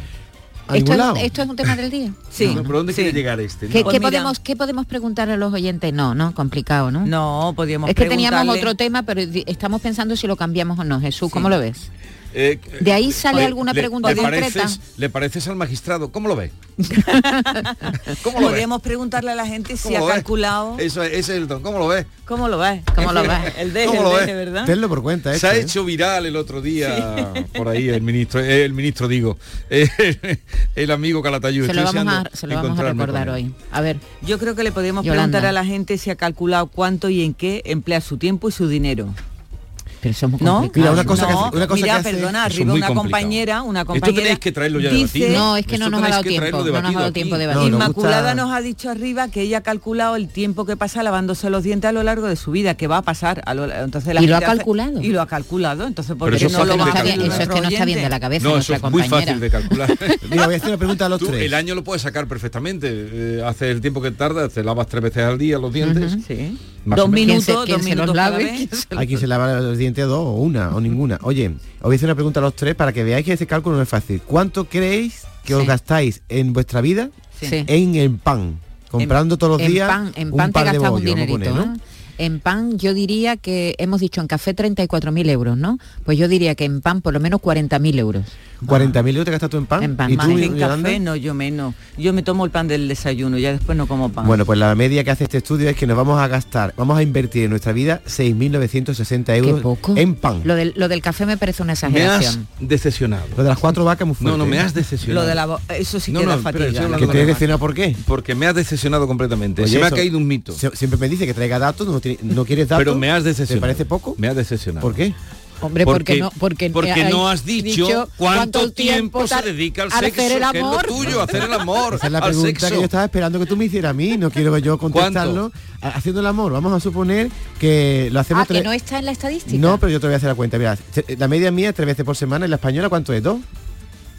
esto. Es, esto es un tema del día. Sí. ¿Por dónde sí. quiere llegar este? ¿Qué, podemos, ¿Qué podemos preguntar a los oyentes? No, no, complicado, ¿no? No, podíamos Es que teníamos otro tema, pero estamos pensando si lo cambiamos o no. Jesús, ¿cómo lo ves? Eh, de ahí sale alguna pregunta le. Pareces, ¿Le pareces al magistrado? ¿Cómo lo ve? ¿Cómo lo Podríamos preguntarle a la gente si ha calculado. Eso es, el don. ¿Cómo lo ve? ¿Cómo lo ve? ¿Cómo lo ve? El de, ¿Cómo lo de, ¿verdad? Por cuenta. Se ha este, ¿eh? hecho viral el otro día por ahí el ministro, eh, el ministro digo, el, amigo Calatayud. Se lo vamos, a, se lo vamos a recordar hoy. A ver, yo creo que le podemos Yolanda. preguntar a la gente si ha calculado cuánto y en qué emplea su tiempo y su dinero. Pero somos ¿No? Mira, una cosa no, que, una cosa mira, que perdona, arriba una compañera, una compañera. Esto tenéis que traerlo ya dice. No, es que no nos, ha dado tiempo, no nos ha dado tiempo de. Inmaculada nos ha dicho arriba que ella ha calculado el tiempo que pasa lavándose los dientes a lo largo de su vida, que va a pasar. A lo, entonces la y lo ha calculado. Hace, y lo ha calculado, entonces por eso, no lo va a bien, Eso es que no está bien de la cabeza no, eso es muy fácil de calcular. Mira, voy a hacer una pregunta a los tres. El año lo puedes sacar perfectamente. Eh, hace el tiempo que tarda, te lavas tres veces al día los dientes. Sí. Dos minutos, ¿quién se, vez? ¿quién se Hay lava los dientes dos, o una, o ninguna. Oye, os voy a hacer una pregunta a los tres para que veáis que ese cálculo no es fácil. ¿Cuánto creéis que os gastáis en vuestra vida en el pan? Comprando todos los días en un pan te gastas un dinerito, poner. ¿eh? en pan yo diría que, hemos dicho en café 34.000 euros, ¿no? Pues yo diría que en pan por lo menos 40.000 euros. ¿40.000 euros te gastas tú en pan? En pan, ¿Y tú, en café no, yo menos. Yo me tomo el pan del desayuno, ya después no como pan. Bueno, pues la media que hace este estudio es que nos vamos a gastar, vamos a invertir en nuestra vida 6.960 euros en pan. Lo del, café me parece una exageración. Me has decepcionado. Lo de las cuatro vacas muy fuerte. No, no, me ¿eh? has decepcionado. Lo de la, eso sí no, que no, fatiga. Te he por qué? Porque me has decepcionado completamente. Oye, se me eso, ha caído un mito. siempre me dice que traiga datos, no quieres dar. Pero me has decepcionado. ¿Te parece poco? Me has decepcionado. ¿Por qué? Hombre, porque, no, porque, eh, porque no has dicho, cuánto, tiempo, se dedica al sexo, hacer el amor. Que es tuyo, hacer el amor. Esa es la pregunta que yo estaba esperando que tú me hicieras a mí, no quiero yo contestarlo. Haciendo el amor, vamos a suponer que lo hacemos ah, tres... que no está en la estadística. No, pero yo te voy a hacer la cuenta, mira, la media mía tres veces por semana y la española cuánto es, dos.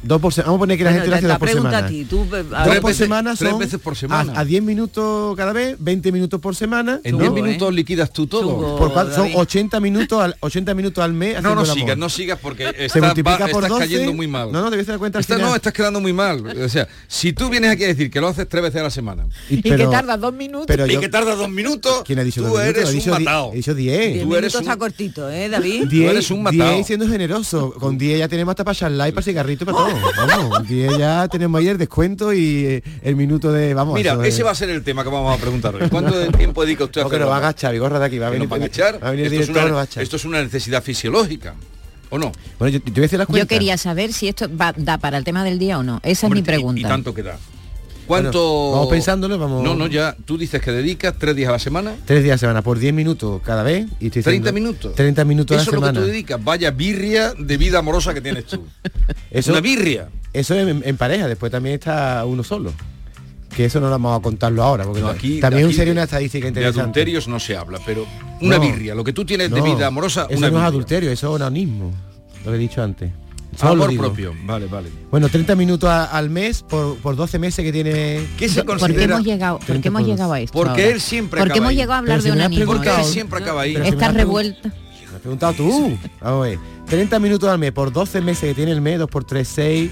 Dos por Vamos a poner que la bueno, gente lo hace dos por semana. A ti, tú, eh, a dos veces, por semana son tres veces por semana. A 10 minutos cada vez, 20 minutos por semana. En 10 ¿no? ¿eh? minutos eh. liquidas tú todo. Subo, por cual, son 80 minutos al 80 minutos al mes. No, no sigas, no sigas porque está, Se multiplica va, por estás 12, cayendo muy mal. No, no, debes dar cuenta. No, estás quedando muy mal. O sea, si tú vienes aquí a decir que lo haces tres veces a la semana y, y que tarda dos minutos pero yo, y que tarda dos minutos, ¿quién ha dicho tú eres un matado. 10. Tú eres está cortito, ¿eh, David? Tú eres un matado. siendo generoso. Con 10 ya tenemos hasta para charlar y para cigarrito para todo vamos, ya tenemos ayer descuento y eh, el minuto de vamos. Mira, ese va a ser el tema que vamos a preguntar ¿Cuánto de tiempo dedica usted a va a agachar, Vigorra de aquí, va a venir. Va a agachar. Va a venir esto, es una, necesidad fisiológica. ¿O no? Bueno, yo, te las. Yo quería saber si esto va, da para el tema del día o no. Esa es mi pregunta. Y, y tanto que da. ¿Cuánto...? Bueno, vamos pensándolo, vamos... No, no, ya tú dices que dedicas tres días a la semana. Tres días a la semana, por 10 minutos cada vez. Y estoy 30 minutos. 30 minutos a la semana. Eso es lo que tú dedicas. Vaya birria de vida amorosa que tienes tú. eso, Una birria. Eso en, en pareja, después también está uno solo que eso no lo vamos a contarlo ahora, porque aquí, también sería una estadística interesante. De adulterios no se habla, pero una no, birria, lo que tú tienes de vida amorosa, eso no es adulterio, eso es onanismo, lo que he dicho antes. Solo Amor digo. propio, vale, vale. Bueno, 30 minutos a- al mes por, por 12 meses que tiene... ¿Qué se ¿Por qué considera? hemos llegado, por qué hemos llegado a esto? Porque ahora? él siempre ¿Por hemos llegado a hablar Pero de una has niña? Porque él siempre acaba ahí. Pero Esta revuelta. Me has preguntado tú. Vamos a ver. 30 minutos al mes por 12 meses que tiene el mes, 2 por 3, 6...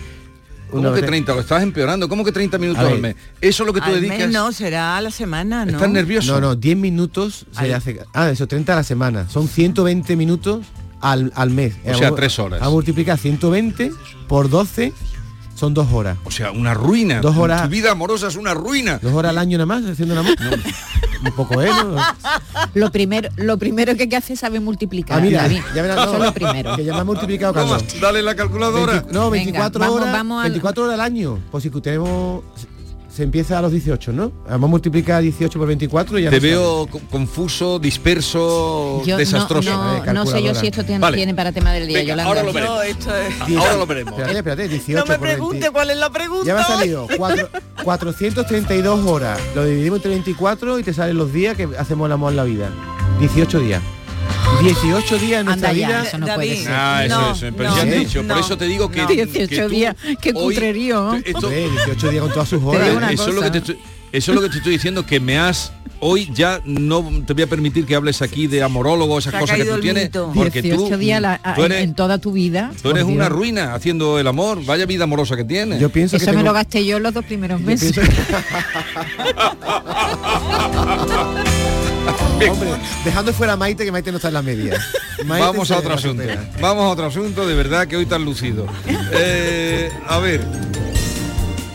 ¿Cómo que 30? Lo estás empeorando. ¿Cómo que 30 minutos al mes? Eso es lo que tú Al dedicas. mes no, será a la semana, ¿no? Estás nervioso. No, no, 10 minutos se hace... Ah, eso, 30 a la semana. Son 120 minutos al, al mes. O sea, eh, tres horas. Ah, A multiplicar 120 por 12 son dos horas. O sea, una ruina. Dos horas. Tu vida amorosa es una ruina. Dos horas al año nada más haciendo el amor. No, un poco, ¿eh? No. Lo, primero, lo primero que hay que hacer es saber multiplicar. Ah, mira, David. ya verás todo. lo primero. Que ya me ha multiplicado Vamos, Dale la calculadora. 20, no, 24 Venga, vamos, horas. Vamos al... 24 horas al año. Pues si que tenemos se empieza a los 18, ¿no? Vamos a multiplicar 18 por 24 y ya Te no veo co- confuso, disperso, Yo no- desastroso. no, no sé yo si esto tiene, Vale. tiene para tema del día, Venga, Yolanda. ahora lo veremos. No, esto es... Ahora lo veremos. Espérate, espérate, 18 No me por 20. pregunte cuál es la pregunta. Ya me ha salido cuatro- 432 horas. Lo dividimos entre 24 y te salen los días que hacemos el amor en la vida. 18 días. 18 días en nuestra vida. eso no puede ser. Ah, eso, No, eso, pero no, ya te he no, dicho, por no, eso te digo que, no. que 18 tú días, qué hoy- cutrerío. esto- Hombre, 18 días con todas sus horas. eso es lo que te estoy, eso es lo que te estoy diciendo que me has hoy ya no te voy a permitir que hables aquí de amorólogo esas cosas que tú tienes porque 18 tú, días la- tú eres, en toda tu vida. tú eres por una Dios. ruina haciendo el amor vaya vida amorosa que tienes Yo pienso Eso que me tengo- lo gasté yo los dos primeros meses. Hombre, dejando fuera a Maite, que Maite no está en la media. Maite Vamos a otro asunto. supera. Vamos a otro asunto, de verdad que hoy tan lucido. Eh, a ver.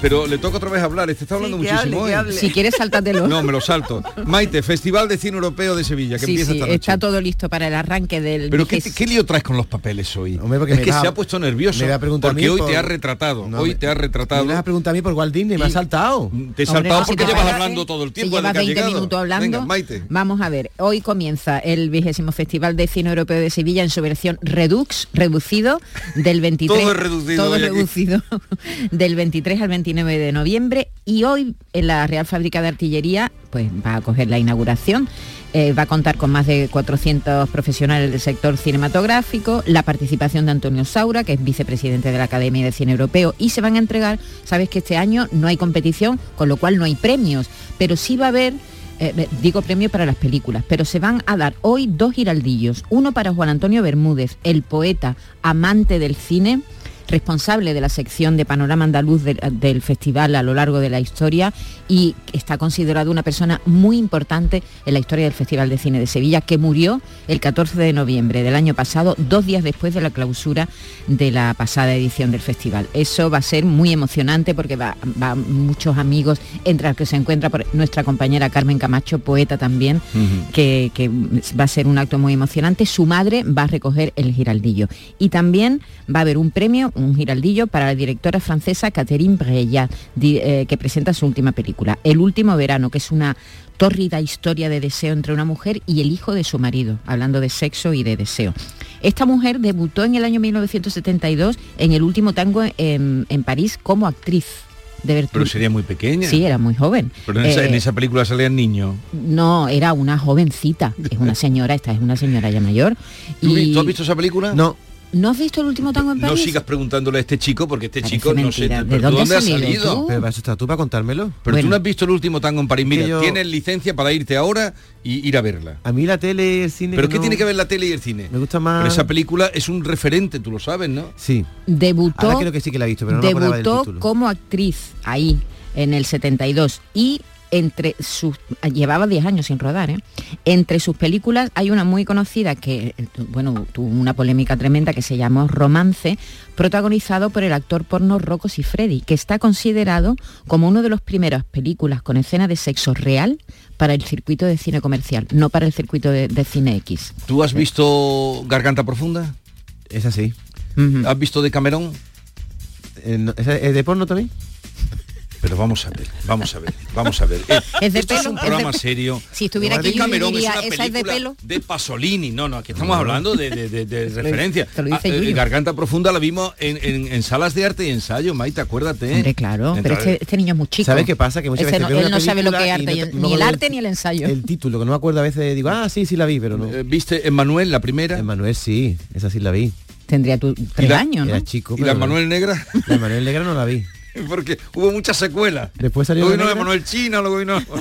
Pero le toca otra vez hablar, este está hablando muchísimo hable, hoy. hable. Si quieres, sáltatelo. No, me lo salto. Maite, Festival de Cine Europeo de Sevilla, que sí, empieza sí, esta noche. está todo listo para el arranque del Pero ¿qué, lío traes con los papeles hoy? Hombre, porque es que se ha puesto nervioso. me porque mí hoy por- te has retratado. No, hoy me- te has retratado. Me vas a preguntar a mí por Walt Disney, me ha saltado. Te he saltado porque llevas hablando todo el tiempo. llevas que has 20 llegado. minutos hablando. Venga, Maite. Vamos a ver, hoy comienza el vigésimo Festival de Cine Europeo de Sevilla en su versión Redux, reducido, del 23. Todo es reducido Todo es reducido, del 23 al 29 de noviembre. Y hoy en la Real Fábrica de Artillería, pues va a coger la inauguración. Eh, va a contar con más de 400 profesionales del sector cinematográfico, la participación de Antonio Saura, que es vicepresidente de la Academia de Cine Europeo, y se van a entregar, sabes que este año no hay competición, con lo cual no hay premios, pero sí va a haber eh, digo premio para las películas, pero se van a dar hoy dos giraldillos, uno para Juan Antonio Bermúdez, el poeta amante del cine, responsable de la sección de panorama andaluz del, festival a lo largo de la historia y está considerado una persona muy importante en la historia del Festival de Cine de Sevilla, que murió el 14 de noviembre del año pasado, dos días después de la clausura de la pasada edición del festival. Eso va a ser muy emocionante porque va, va muchos amigos, entre los que se encuentra por nuestra compañera Carmen Camacho, poeta también, que, que va a ser un acto muy emocionante. Su madre va a recoger el giraldillo. Y también va a haber un premio, un giraldillo, para la directora francesa Catherine Breillat, eh, que presenta su última película, El último verano, que es una tórrida historia de deseo entre una mujer y el hijo de su marido, hablando de sexo y de deseo. Esta mujer debutó en el año 1972 en El último tango en, en París como actriz de Pero Bertolucci. sería muy pequeña. Sí, era muy joven. Pero en, esa, Eh, en esa película salían niños. no, era una jovencita, es una señora, esta es una señora ya mayor. ¿Tú, vi- Y tú has visto esa película? No. ¿No has visto el último tango en No París? sigas preguntándole a este chico porque este Parece chico no sé. ¿De dónde ¿Dónde, has salido salido? Pero para eso estás tú para contármelo. Pero Bueno. tú no has visto el último tango en París. Mira, yo- tienes licencia para irte ahora y ir a verla. A mí la tele y el cine. ¿Pero qué no- tiene que ver la tele y el cine? Me gusta más. Pero esa película es un referente, tú lo sabes, ¿no? Sí. Debutó, Ahora creo que sí que la he visto, pero no me acordaba del debutó título. como actriz ahí, en el 72. Y entre sus llevaba 10 años sin rodar ¿eh? entre sus películas hay una muy conocida que bueno tuvo una polémica tremenda que se llamó Romance protagonizado por el actor porno Rocco Siffredi que está considerado como uno de los primeros películas con escena de sexo real para el circuito de cine comercial no para el circuito de, de cine X ¿Tú has visto Garganta Profunda? Es así. ¿Has visto de Camerón? Eh, no, ¿esa ¿Es de porno también? Pero vamos a ver, vamos a ver, vamos a ver. Eh, Es de esto es pelo, un es de programa serio. Si estuviera aquí yo Camerón diría, es una ¿esa es de pelo? de Pasolini. No, no, aquí estamos hablando de, de- de- de referencia. te lo dice Ah, eh. Garganta Profunda la vimos en, en- en salas de arte y ensayo, Maite, acuérdate. Hombre, claro, pero este, este niño es muy chico. ¿Sabes qué pasa? Que muchas Ese veces no- veo él no sabe lo que es arte, y no- ni el arte ni el ensayo. El título, que no me acuerdo a veces, digo, ah, sí, sí la vi, pero no. eh, ¿Viste Emmanuel, la primera? Manuel sí, esa sí la vi. Tendría tu ¿Y tres la- años, ¿no? Era chico. ¿Y la Manuel Negra? La Manuel Negra no la vi. Porque hubo muchas secuelas. Después salió Luego vino. Manuel China, luego vino...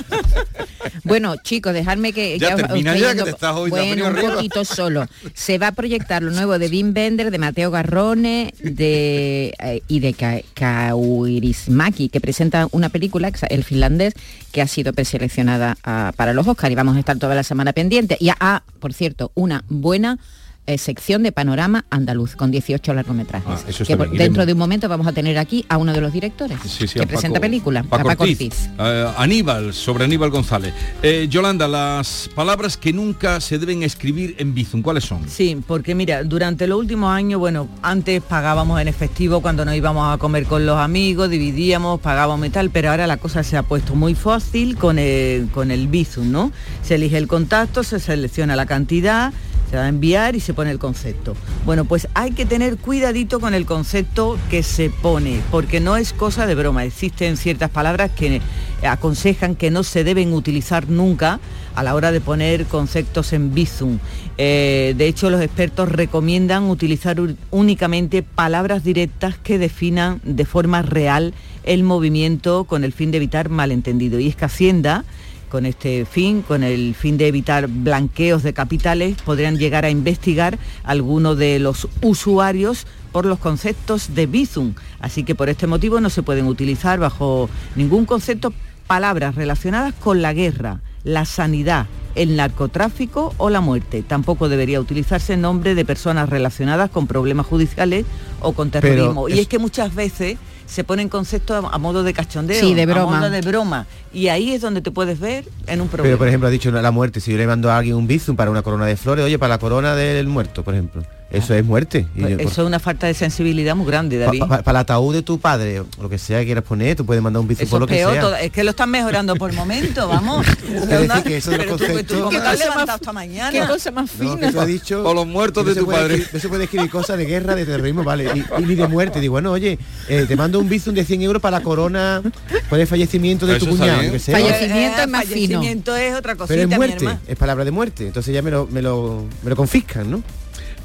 Bueno, chicos, dejadme que Ya os termina ya, que te estás hoy- Bueno, un arriba. poquito solo. Se va a proyectar lo nuevo de Wim Bender, de Mateo Garrone, de eh, y de Ka- Kaurismäki, que presenta una película, el finlandés, que ha sido preseleccionada ah, para los Oscars y vamos a estar toda la semana pendiente. Y ah, por cierto, una buena eh, sección de panorama andaluz con 18 largometrajes. Ah, eso Que está por- bien, dentro de un momento vamos a tener aquí a uno de los directores Sí, sí, que presenta Paco- película, Paco a Paco Ortiz. Ortiz. Eh, Aníbal, sobre Aníbal González. Eh, Yolanda, las palabras que nunca se deben escribir en Bizum, ¿cuáles son? Sí, porque mira, durante los últimos años, bueno, antes pagábamos en efectivo cuando nos íbamos a comer con los amigos, dividíamos, pagábamos y tal, pero ahora la cosa se ha puesto muy fácil con el, con el Bizum, ¿no? Se elige el contacto, se selecciona la cantidad, se va a enviar y se pone el concepto. Bueno, pues hay que tener cuidadito con el concepto que se pone, porque no es cosa de broma. Existen ciertas palabras que aconsejan que no se deben utilizar nunca a la hora de poner conceptos en Bizum. Eh, de hecho, los expertos recomiendan utilizar únicamente palabras directas que definan de forma real el movimiento con el fin de evitar malentendido. Y es que Hacienda con este fin, con el fin de evitar blanqueos de capitales, podrían llegar a investigar a alguno de los usuarios por los conceptos de Bizum. Así que por este motivo no se pueden utilizar bajo ningún concepto palabras relacionadas con la guerra, la sanidad, el narcotráfico o la muerte. Tampoco debería utilizarse en nombre de personas relacionadas con problemas judiciales o con terrorismo. y es que muchas veces se ponen conceptos a, a modo de cachondeo, Sí, de a broma. modo de broma. Y ahí es donde te puedes ver en un problema. Pero por ejemplo ha dicho la muerte, si yo le mando a alguien un bizum para una corona de flores, oye, para la corona del muerto, por ejemplo. Eso es muerte. Y yo- Eso es una falta de sensibilidad muy grande, David. pa- para el ataúd de tu padre, o lo que sea que quieras poner, tú puedes mandar un Eso por lo es que sea. todo- es que lo están mejorando por el momento, vamos. decir que eso de los Pero tú- tú, conceptos- ¿cómo ¿Qué te has cosa levantado esta mañana? qué cosa más No, dicho O los muertos de tu padre. escribir- no se puede escribir cosas de guerra, de terrorismo, vale, y, y ni de muerte. Digo, bueno, oye, eh, te mando un bizum de 100 euros para la corona por el fallecimiento de tu cuñado. bien. que sea. Fallecimiento es más fino. Fallecimiento es otra cosita, Pero es muerte, es palabra de muerte. Entonces ya me lo, me lo, me lo confiscan, ¿no?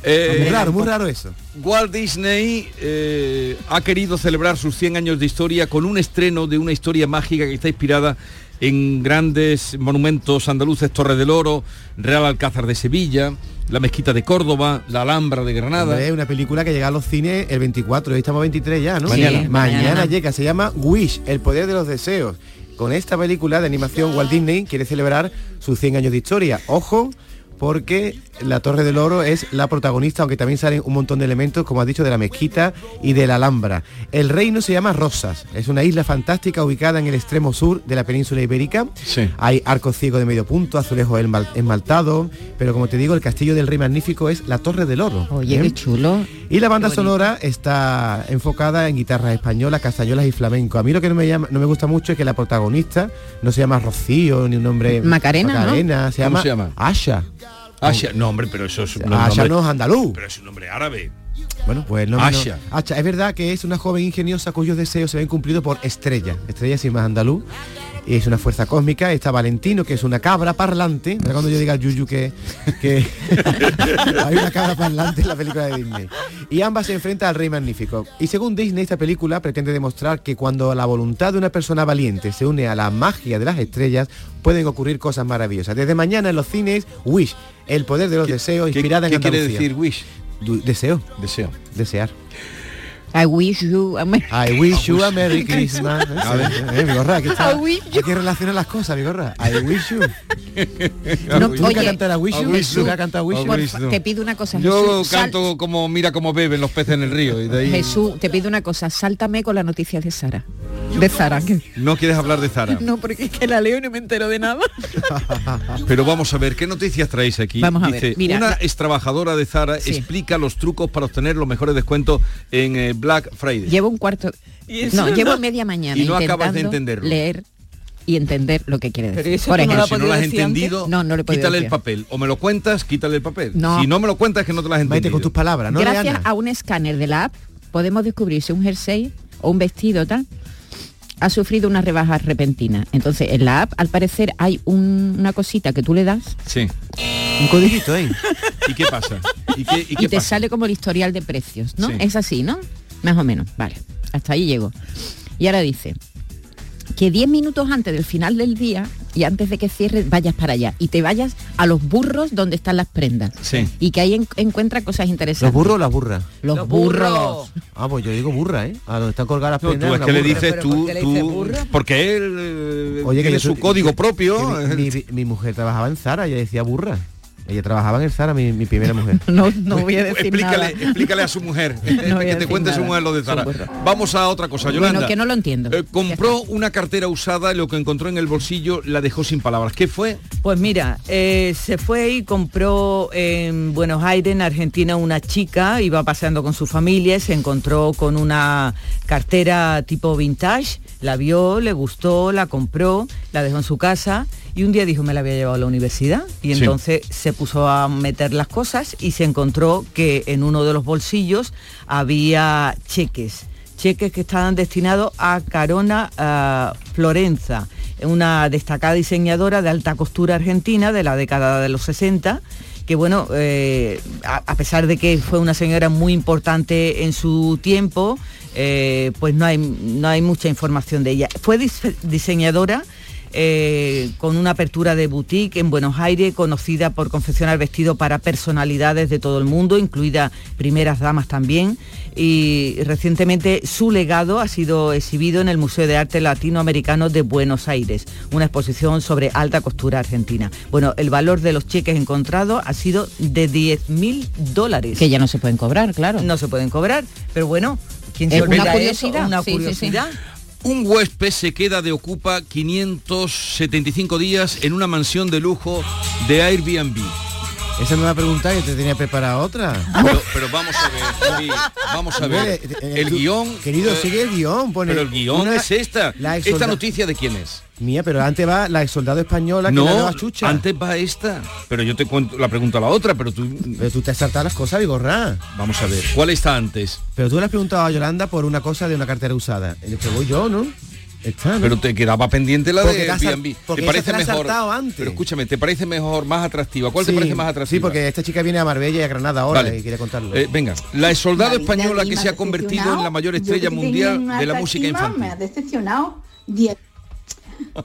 Eh, muy raro, muy raro eso. Walt Disney eh, ha querido celebrar sus 100 años de historia con un estreno de una historia mágica que está inspirada en grandes monumentos andaluces, Torre del Oro, Real Alcázar de Sevilla, la Mezquita de Córdoba, la Alhambra de Granada. Es una película que llega a los cines el 24, hoy estamos 23 ya, ¿no? Sí, mañana. mañana. llega, se llama Wish, el poder de los deseos. Con esta película de animación Walt Disney quiere celebrar sus 100 años de historia. Ojo, porque la Torre del Oro es la protagonista, aunque también salen un montón de elementos, como has dicho, de la mezquita y de la Alhambra. El reino se llama Rosas, es una isla fantástica ubicada en el extremo sur de la península ibérica. Sí. Hay arcos ciegos de medio punto, azulejos esmal- esmaltados, pero como te digo, el castillo del rey magnífico es la Torre del Oro. Oye, ¿eh? qué chulo. Y la banda sonora está enfocada en guitarras españolas, castañolas y flamenco. A mí lo que no me, llama, no me gusta mucho es que la protagonista no se llama Rocío ni un nombre Macarena, ¿no? Macarena, se, ¿Cómo llama se llama? Asha. Asha, no hombre, pero eso es un Asha nombre- no es andaluz. Pero es un nombre árabe. Bueno, pues no- Asha. Asha. Es verdad que es una joven ingeniosa cuyos deseos se ven cumplidos por Estrella. Estrella sin más andaluz. Es una fuerza cósmica. Está Valentino, que es una cabra parlante. Cuando yo diga Yuyu que, que hay una cabra parlante en la película de Disney. Y ambas se enfrentan al Rey Magnífico. Y según Disney, esta película pretende demostrar que cuando la voluntad de una persona valiente se une a la magia de las estrellas, pueden ocurrir cosas maravillosas. Desde mañana en los cines, Wish, el poder de los deseos, ¿Qué, inspirada en qué quiere decir wish? Du- deseo. Deseo. Desear. I wish you a me- I wish you a Merry Christmas. A ver. Eh, Vigorra, aquí está. I wish Hay que relacionar las cosas, Vigorra. I wish you. No, ¿Tú nunca a wish you? Te pido una cosa, Yo Jesús. Sal- canto como mira cómo beben los peces en el río y de ahí Jesús, te pido una cosa, sáltame con la noticia de Sara. De Zara. que- no quieres hablar de Zara. No, porque es que la leo y no me entero de nada. Pero vamos a ver, ¿qué noticias traéis aquí? Vamos a ver, Dice, mira, una la- ex trabajadora de Zara Sí. explica los trucos para obtener los mejores descuentos en eh, Black Friday. Llevo un cuarto... Y eso No, no- llevo media mañana Y no acabas de entenderlo. leer y entender lo que quiere Pero decir. eso Por tú no lo Pero has si no lo has antes? entendido, No, no lo he podido quítale el decir. papel. O me lo cuentas, quítale el papel. No. Si no me lo cuentas es que no te lo has Vete entendido. con tus palabras, ¿no, Gracias Leana? a un escáner de la app podemos descubrir si un jersey o un vestido tal ha sufrido una rebaja repentina. Entonces, en la app, al parecer, hay un- una cosita que tú le das Sí. Un codiguito, ¿eh? ¿Y qué pasa? ¿Y qué, y te pasa? sale como el historial de precios, ¿no? Sí. Es así, ¿no? Más o menos, vale. Hasta ahí llego. Y ahora dice que 10 minutos antes del final del día y antes de que cierre vayas para allá y te vayas a los burros donde están las prendas Sí. y que ahí en- encuentra cosas interesantes. ¿Los burros o las burras? Los, Los burros. burros. Ah, pues yo digo burra, ¿eh? A donde están colgadas las No, prendas. tú es que le dices ¿Pero tú, por qué le dices tú burro? porque él eh, Oye, que tiene yo su código que- propio. que mi, mi- mi mujer trabajaba en Zara y ella decía burra. Ella trabajaba en el Zara, mi, mi primera mujer. No, no voy a decir explícale, nada. explícale a su mujer, No que te cuente su nada. mujer lo de Zara. Su. Vamos a otra cosa, Bueno, Yolanda. que no lo entiendo. Eh, compró una cartera usada y lo que encontró en el bolsillo la dejó sin palabras. ¿Qué fue? Pues mira, eh, se fue y compró en Buenos Aires, en Argentina, una chica, iba paseando con su familia, y se encontró con una cartera tipo vintage, la vio, le gustó, la compró, la dejó en su casa y un día dijo me la había llevado a la universidad y Sí. entonces se puso a meter las cosas y se encontró que en uno de los bolsillos había cheques cheques que estaban destinados a Carona ah, Florenza, una destacada diseñadora de alta costura argentina de la década de los 60 que bueno, eh, a, pesar de que fue una señora muy importante en su tiempo, eh, pues no hay, no hay mucha información de ella. Fue dis- diseñadora eh, con una apertura de boutique en Buenos Aires, conocida por confeccionar vestidos para personalidades de todo el mundo, incluidas primeras damas también. Y recientemente su legado ha sido exhibido en el Museo de Arte Latinoamericano de Buenos Aires, una exposición sobre alta costura argentina. Bueno, el valor de los cheques encontrados ha sido de 10 mil dólares. Que ya no se pueden cobrar, claro. No se pueden cobrar, pero bueno, ¿quién se Es una eso? curiosidad, Una sí, sí, sí. Un huésped se queda de ocupa 575 días en una mansión de lujo de Airbnb. Esa me va a preguntar que te tenía preparada otra. Pero, pero vamos a ver, David, vamos a ver. El guion... Querido, eh, sigue el guion. Pone Pero el guion una- es esta. la ¿Esta noticia de quién es? Mía, pero antes va la ex soldado española que la No, nueva chucha. antes va esta. Pero yo te cuento la pregunta a la otra, pero tú... Pero tú te has saltado las cosas, Vigorra. Vamos a ver, ¿cuál está antes? Pero tú le has preguntado a Yolanda por una cosa de una cartera usada. Que voy yo, ¿no? Está, ¿no? Pero te quedaba pendiente la Porque de has Airbnb. porque ¿Te parece has mejor? antes. Pero escúchame, ¿te parece mejor, más atractiva? ¿Cuál Sí, te parece más atractiva? Sí, porque esta chica viene a Marbella y a Granada ahora Vale. y quiere contarlo. Eh, venga, la soldado española que se ha convertido en la mayor Yo estrella mundial de la música infantil. Me ha decepcionado. Die-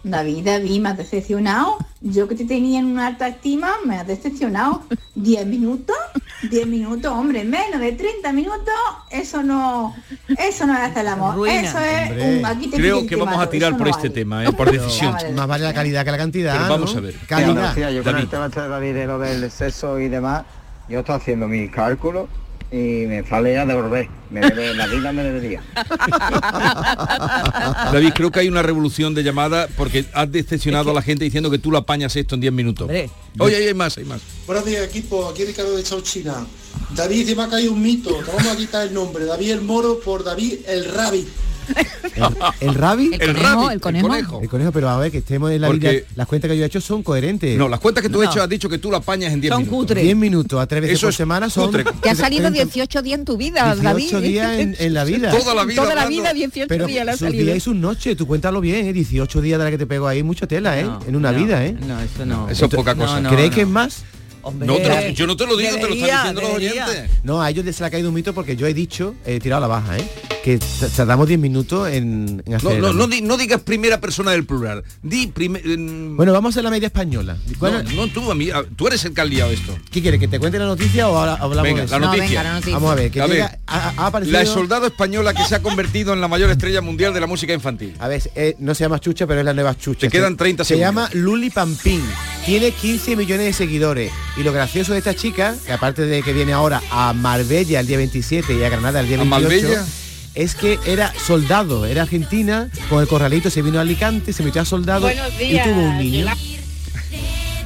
David, David, me ha decepcionado. Yo que te tenía en una alta estima, me ha decepcionado. ¿10 minutos? 10 minutos, hombre, menos de 30 minutos, eso no, eso no es el amor. Ruina. Eso es un aquí te Creo que vamos a tirar por no este vale. tema, eh, por decisión. Más vale la calidad que la cantidad. Pero vamos ¿no? a ver. Calidad. Yo con David. el tema de David lo del sexo y demás, yo estoy haciendo mis cálculos y me sale ya de volver. Me debe, la vida me debería. David, creo que hay una revolución de llamada porque has decepcionado a la gente diciendo que tú lo apañas esto en 10 minutos. Hombre. Oye, hay más, hay más. Buenos días equipo, aquí Ricardo de Chauchina. David se me ha caído un mito, te vamos a quitar el nombre. David el Moro por David el Rabbit. El, el rabbit. El El conejo, el conejo. el conejo. El conejo, pero a ver, que estemos en la Porque- vida. Las cuentas que yo he hecho son coherentes. No, las cuentas que tú has hecho has dicho que tú lo apañas en 10 minutos. 10 minutos a tres veces Eso por es semana son... cutre. Que ha salido 18 días en tu vida, 18 David. días en, en la vida. Toda la vida Toda la vida, 18 Pero días sus salido. días y sus noches, tú cuéntalo bien, ¿eh? 18 días de la que te pego ahí, mucha tela, ¿eh? en una no, vida, ¿eh? No, eso no. Eso es poca cosa. ¿Creéis que es más? No te lo- yo no te lo digo, te lo están diciendo los oyentes. No, a ellos les se le ha caído un mito porque yo he dicho, he tirado la baja, ¿eh? Que tardamos 10 minutos en, en hacer No, no, no, di- no digas primera persona del plural. Di primer... en- Bueno, vamos a hacer la media española. No, no, tú, a mí, a- tú eres el que has liado esto. ¿Qué quieres? ¿Que te cuente la noticia o hablamos Venga, de eso? la No, noticia. venga, la noticia. Vamos a ver, que A ver, llega- ha, ha aparecido... La soldado española que se ha convertido en la mayor estrella mundial de la música infantil. A ver, eh, no se llama Chucha, pero es la nueva Chucha. Te quedan Se- 30 Se segundos. llama Luli Pampín. Tiene 15 millones de seguidores. Y lo gracioso de esta chica, que aparte de que viene ahora a Marbella el día 27 y a Granada el día ¿A 28, Marbella? es que era soldado, era argentina, con el corralito se vino a Alicante, se metió a soldado y tuvo un niño.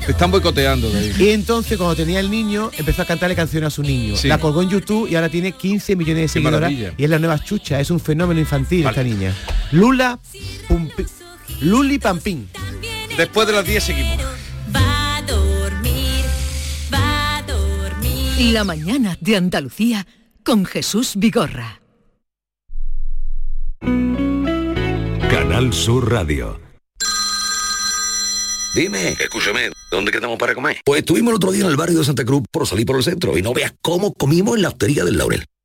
Te están boicoteando, David. Y entonces cuando tenía el niño empezó a cantarle canciones a su niño. Sí. La colgó en YouTube y ahora tiene 15 millones de seguidores y es la nueva chucha, es un fenómeno infantil esta niña. Lula Pumpi- Luli Pampín. Después de las 10 seguimos. La mañana de Andalucía con Jesús Vigorra. Canal Sur Radio. Dime, escúchame, ¿dónde quedamos para comer? Pues estuvimos el otro día en el barrio de Santa Cruz por salir por el centro y no veas cómo comimos en la hostería del Laurel.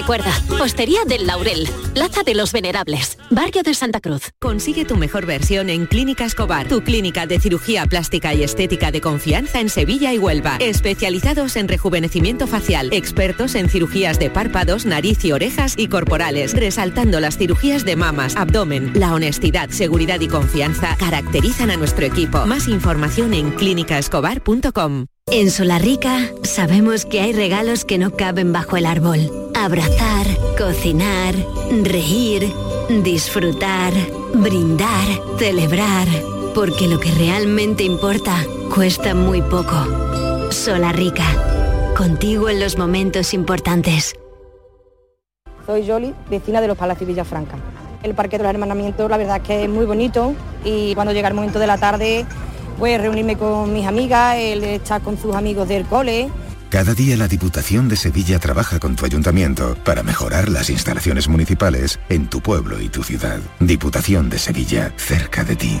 Recuerda, Postería del Laurel, Plaza de los Venerables, Barrio de Santa Cruz. Consigue tu mejor versión en Clínica Escobar, tu clínica de cirugía plástica y estética de confianza en Sevilla y Huelva. Especializados en rejuvenecimiento facial, expertos en cirugías de párpados, nariz y orejas y corporales, resaltando las cirugías de mamas, abdomen. La honestidad, seguridad y confianza caracterizan a nuestro equipo. Más información en clínicaescobar.com. En Solarrica sabemos que hay regalos que no caben bajo el árbol. Abrazar, cocinar, reír, disfrutar, brindar, celebrar. Porque lo que realmente importa cuesta muy poco. Solarrica. Contigo en los momentos importantes. Soy Yoli, vecina de los Palacios Villafranca. El Parque de los Hermanamientos la verdad es que es muy bonito y cuando llega el momento de la tarde pues reunirme con mis amigas, él estar con sus amigos del cole. Cada día la Diputación de Sevilla trabaja con tu ayuntamiento para mejorar las instalaciones municipales en tu pueblo y tu ciudad. Diputación de Sevilla, cerca de ti.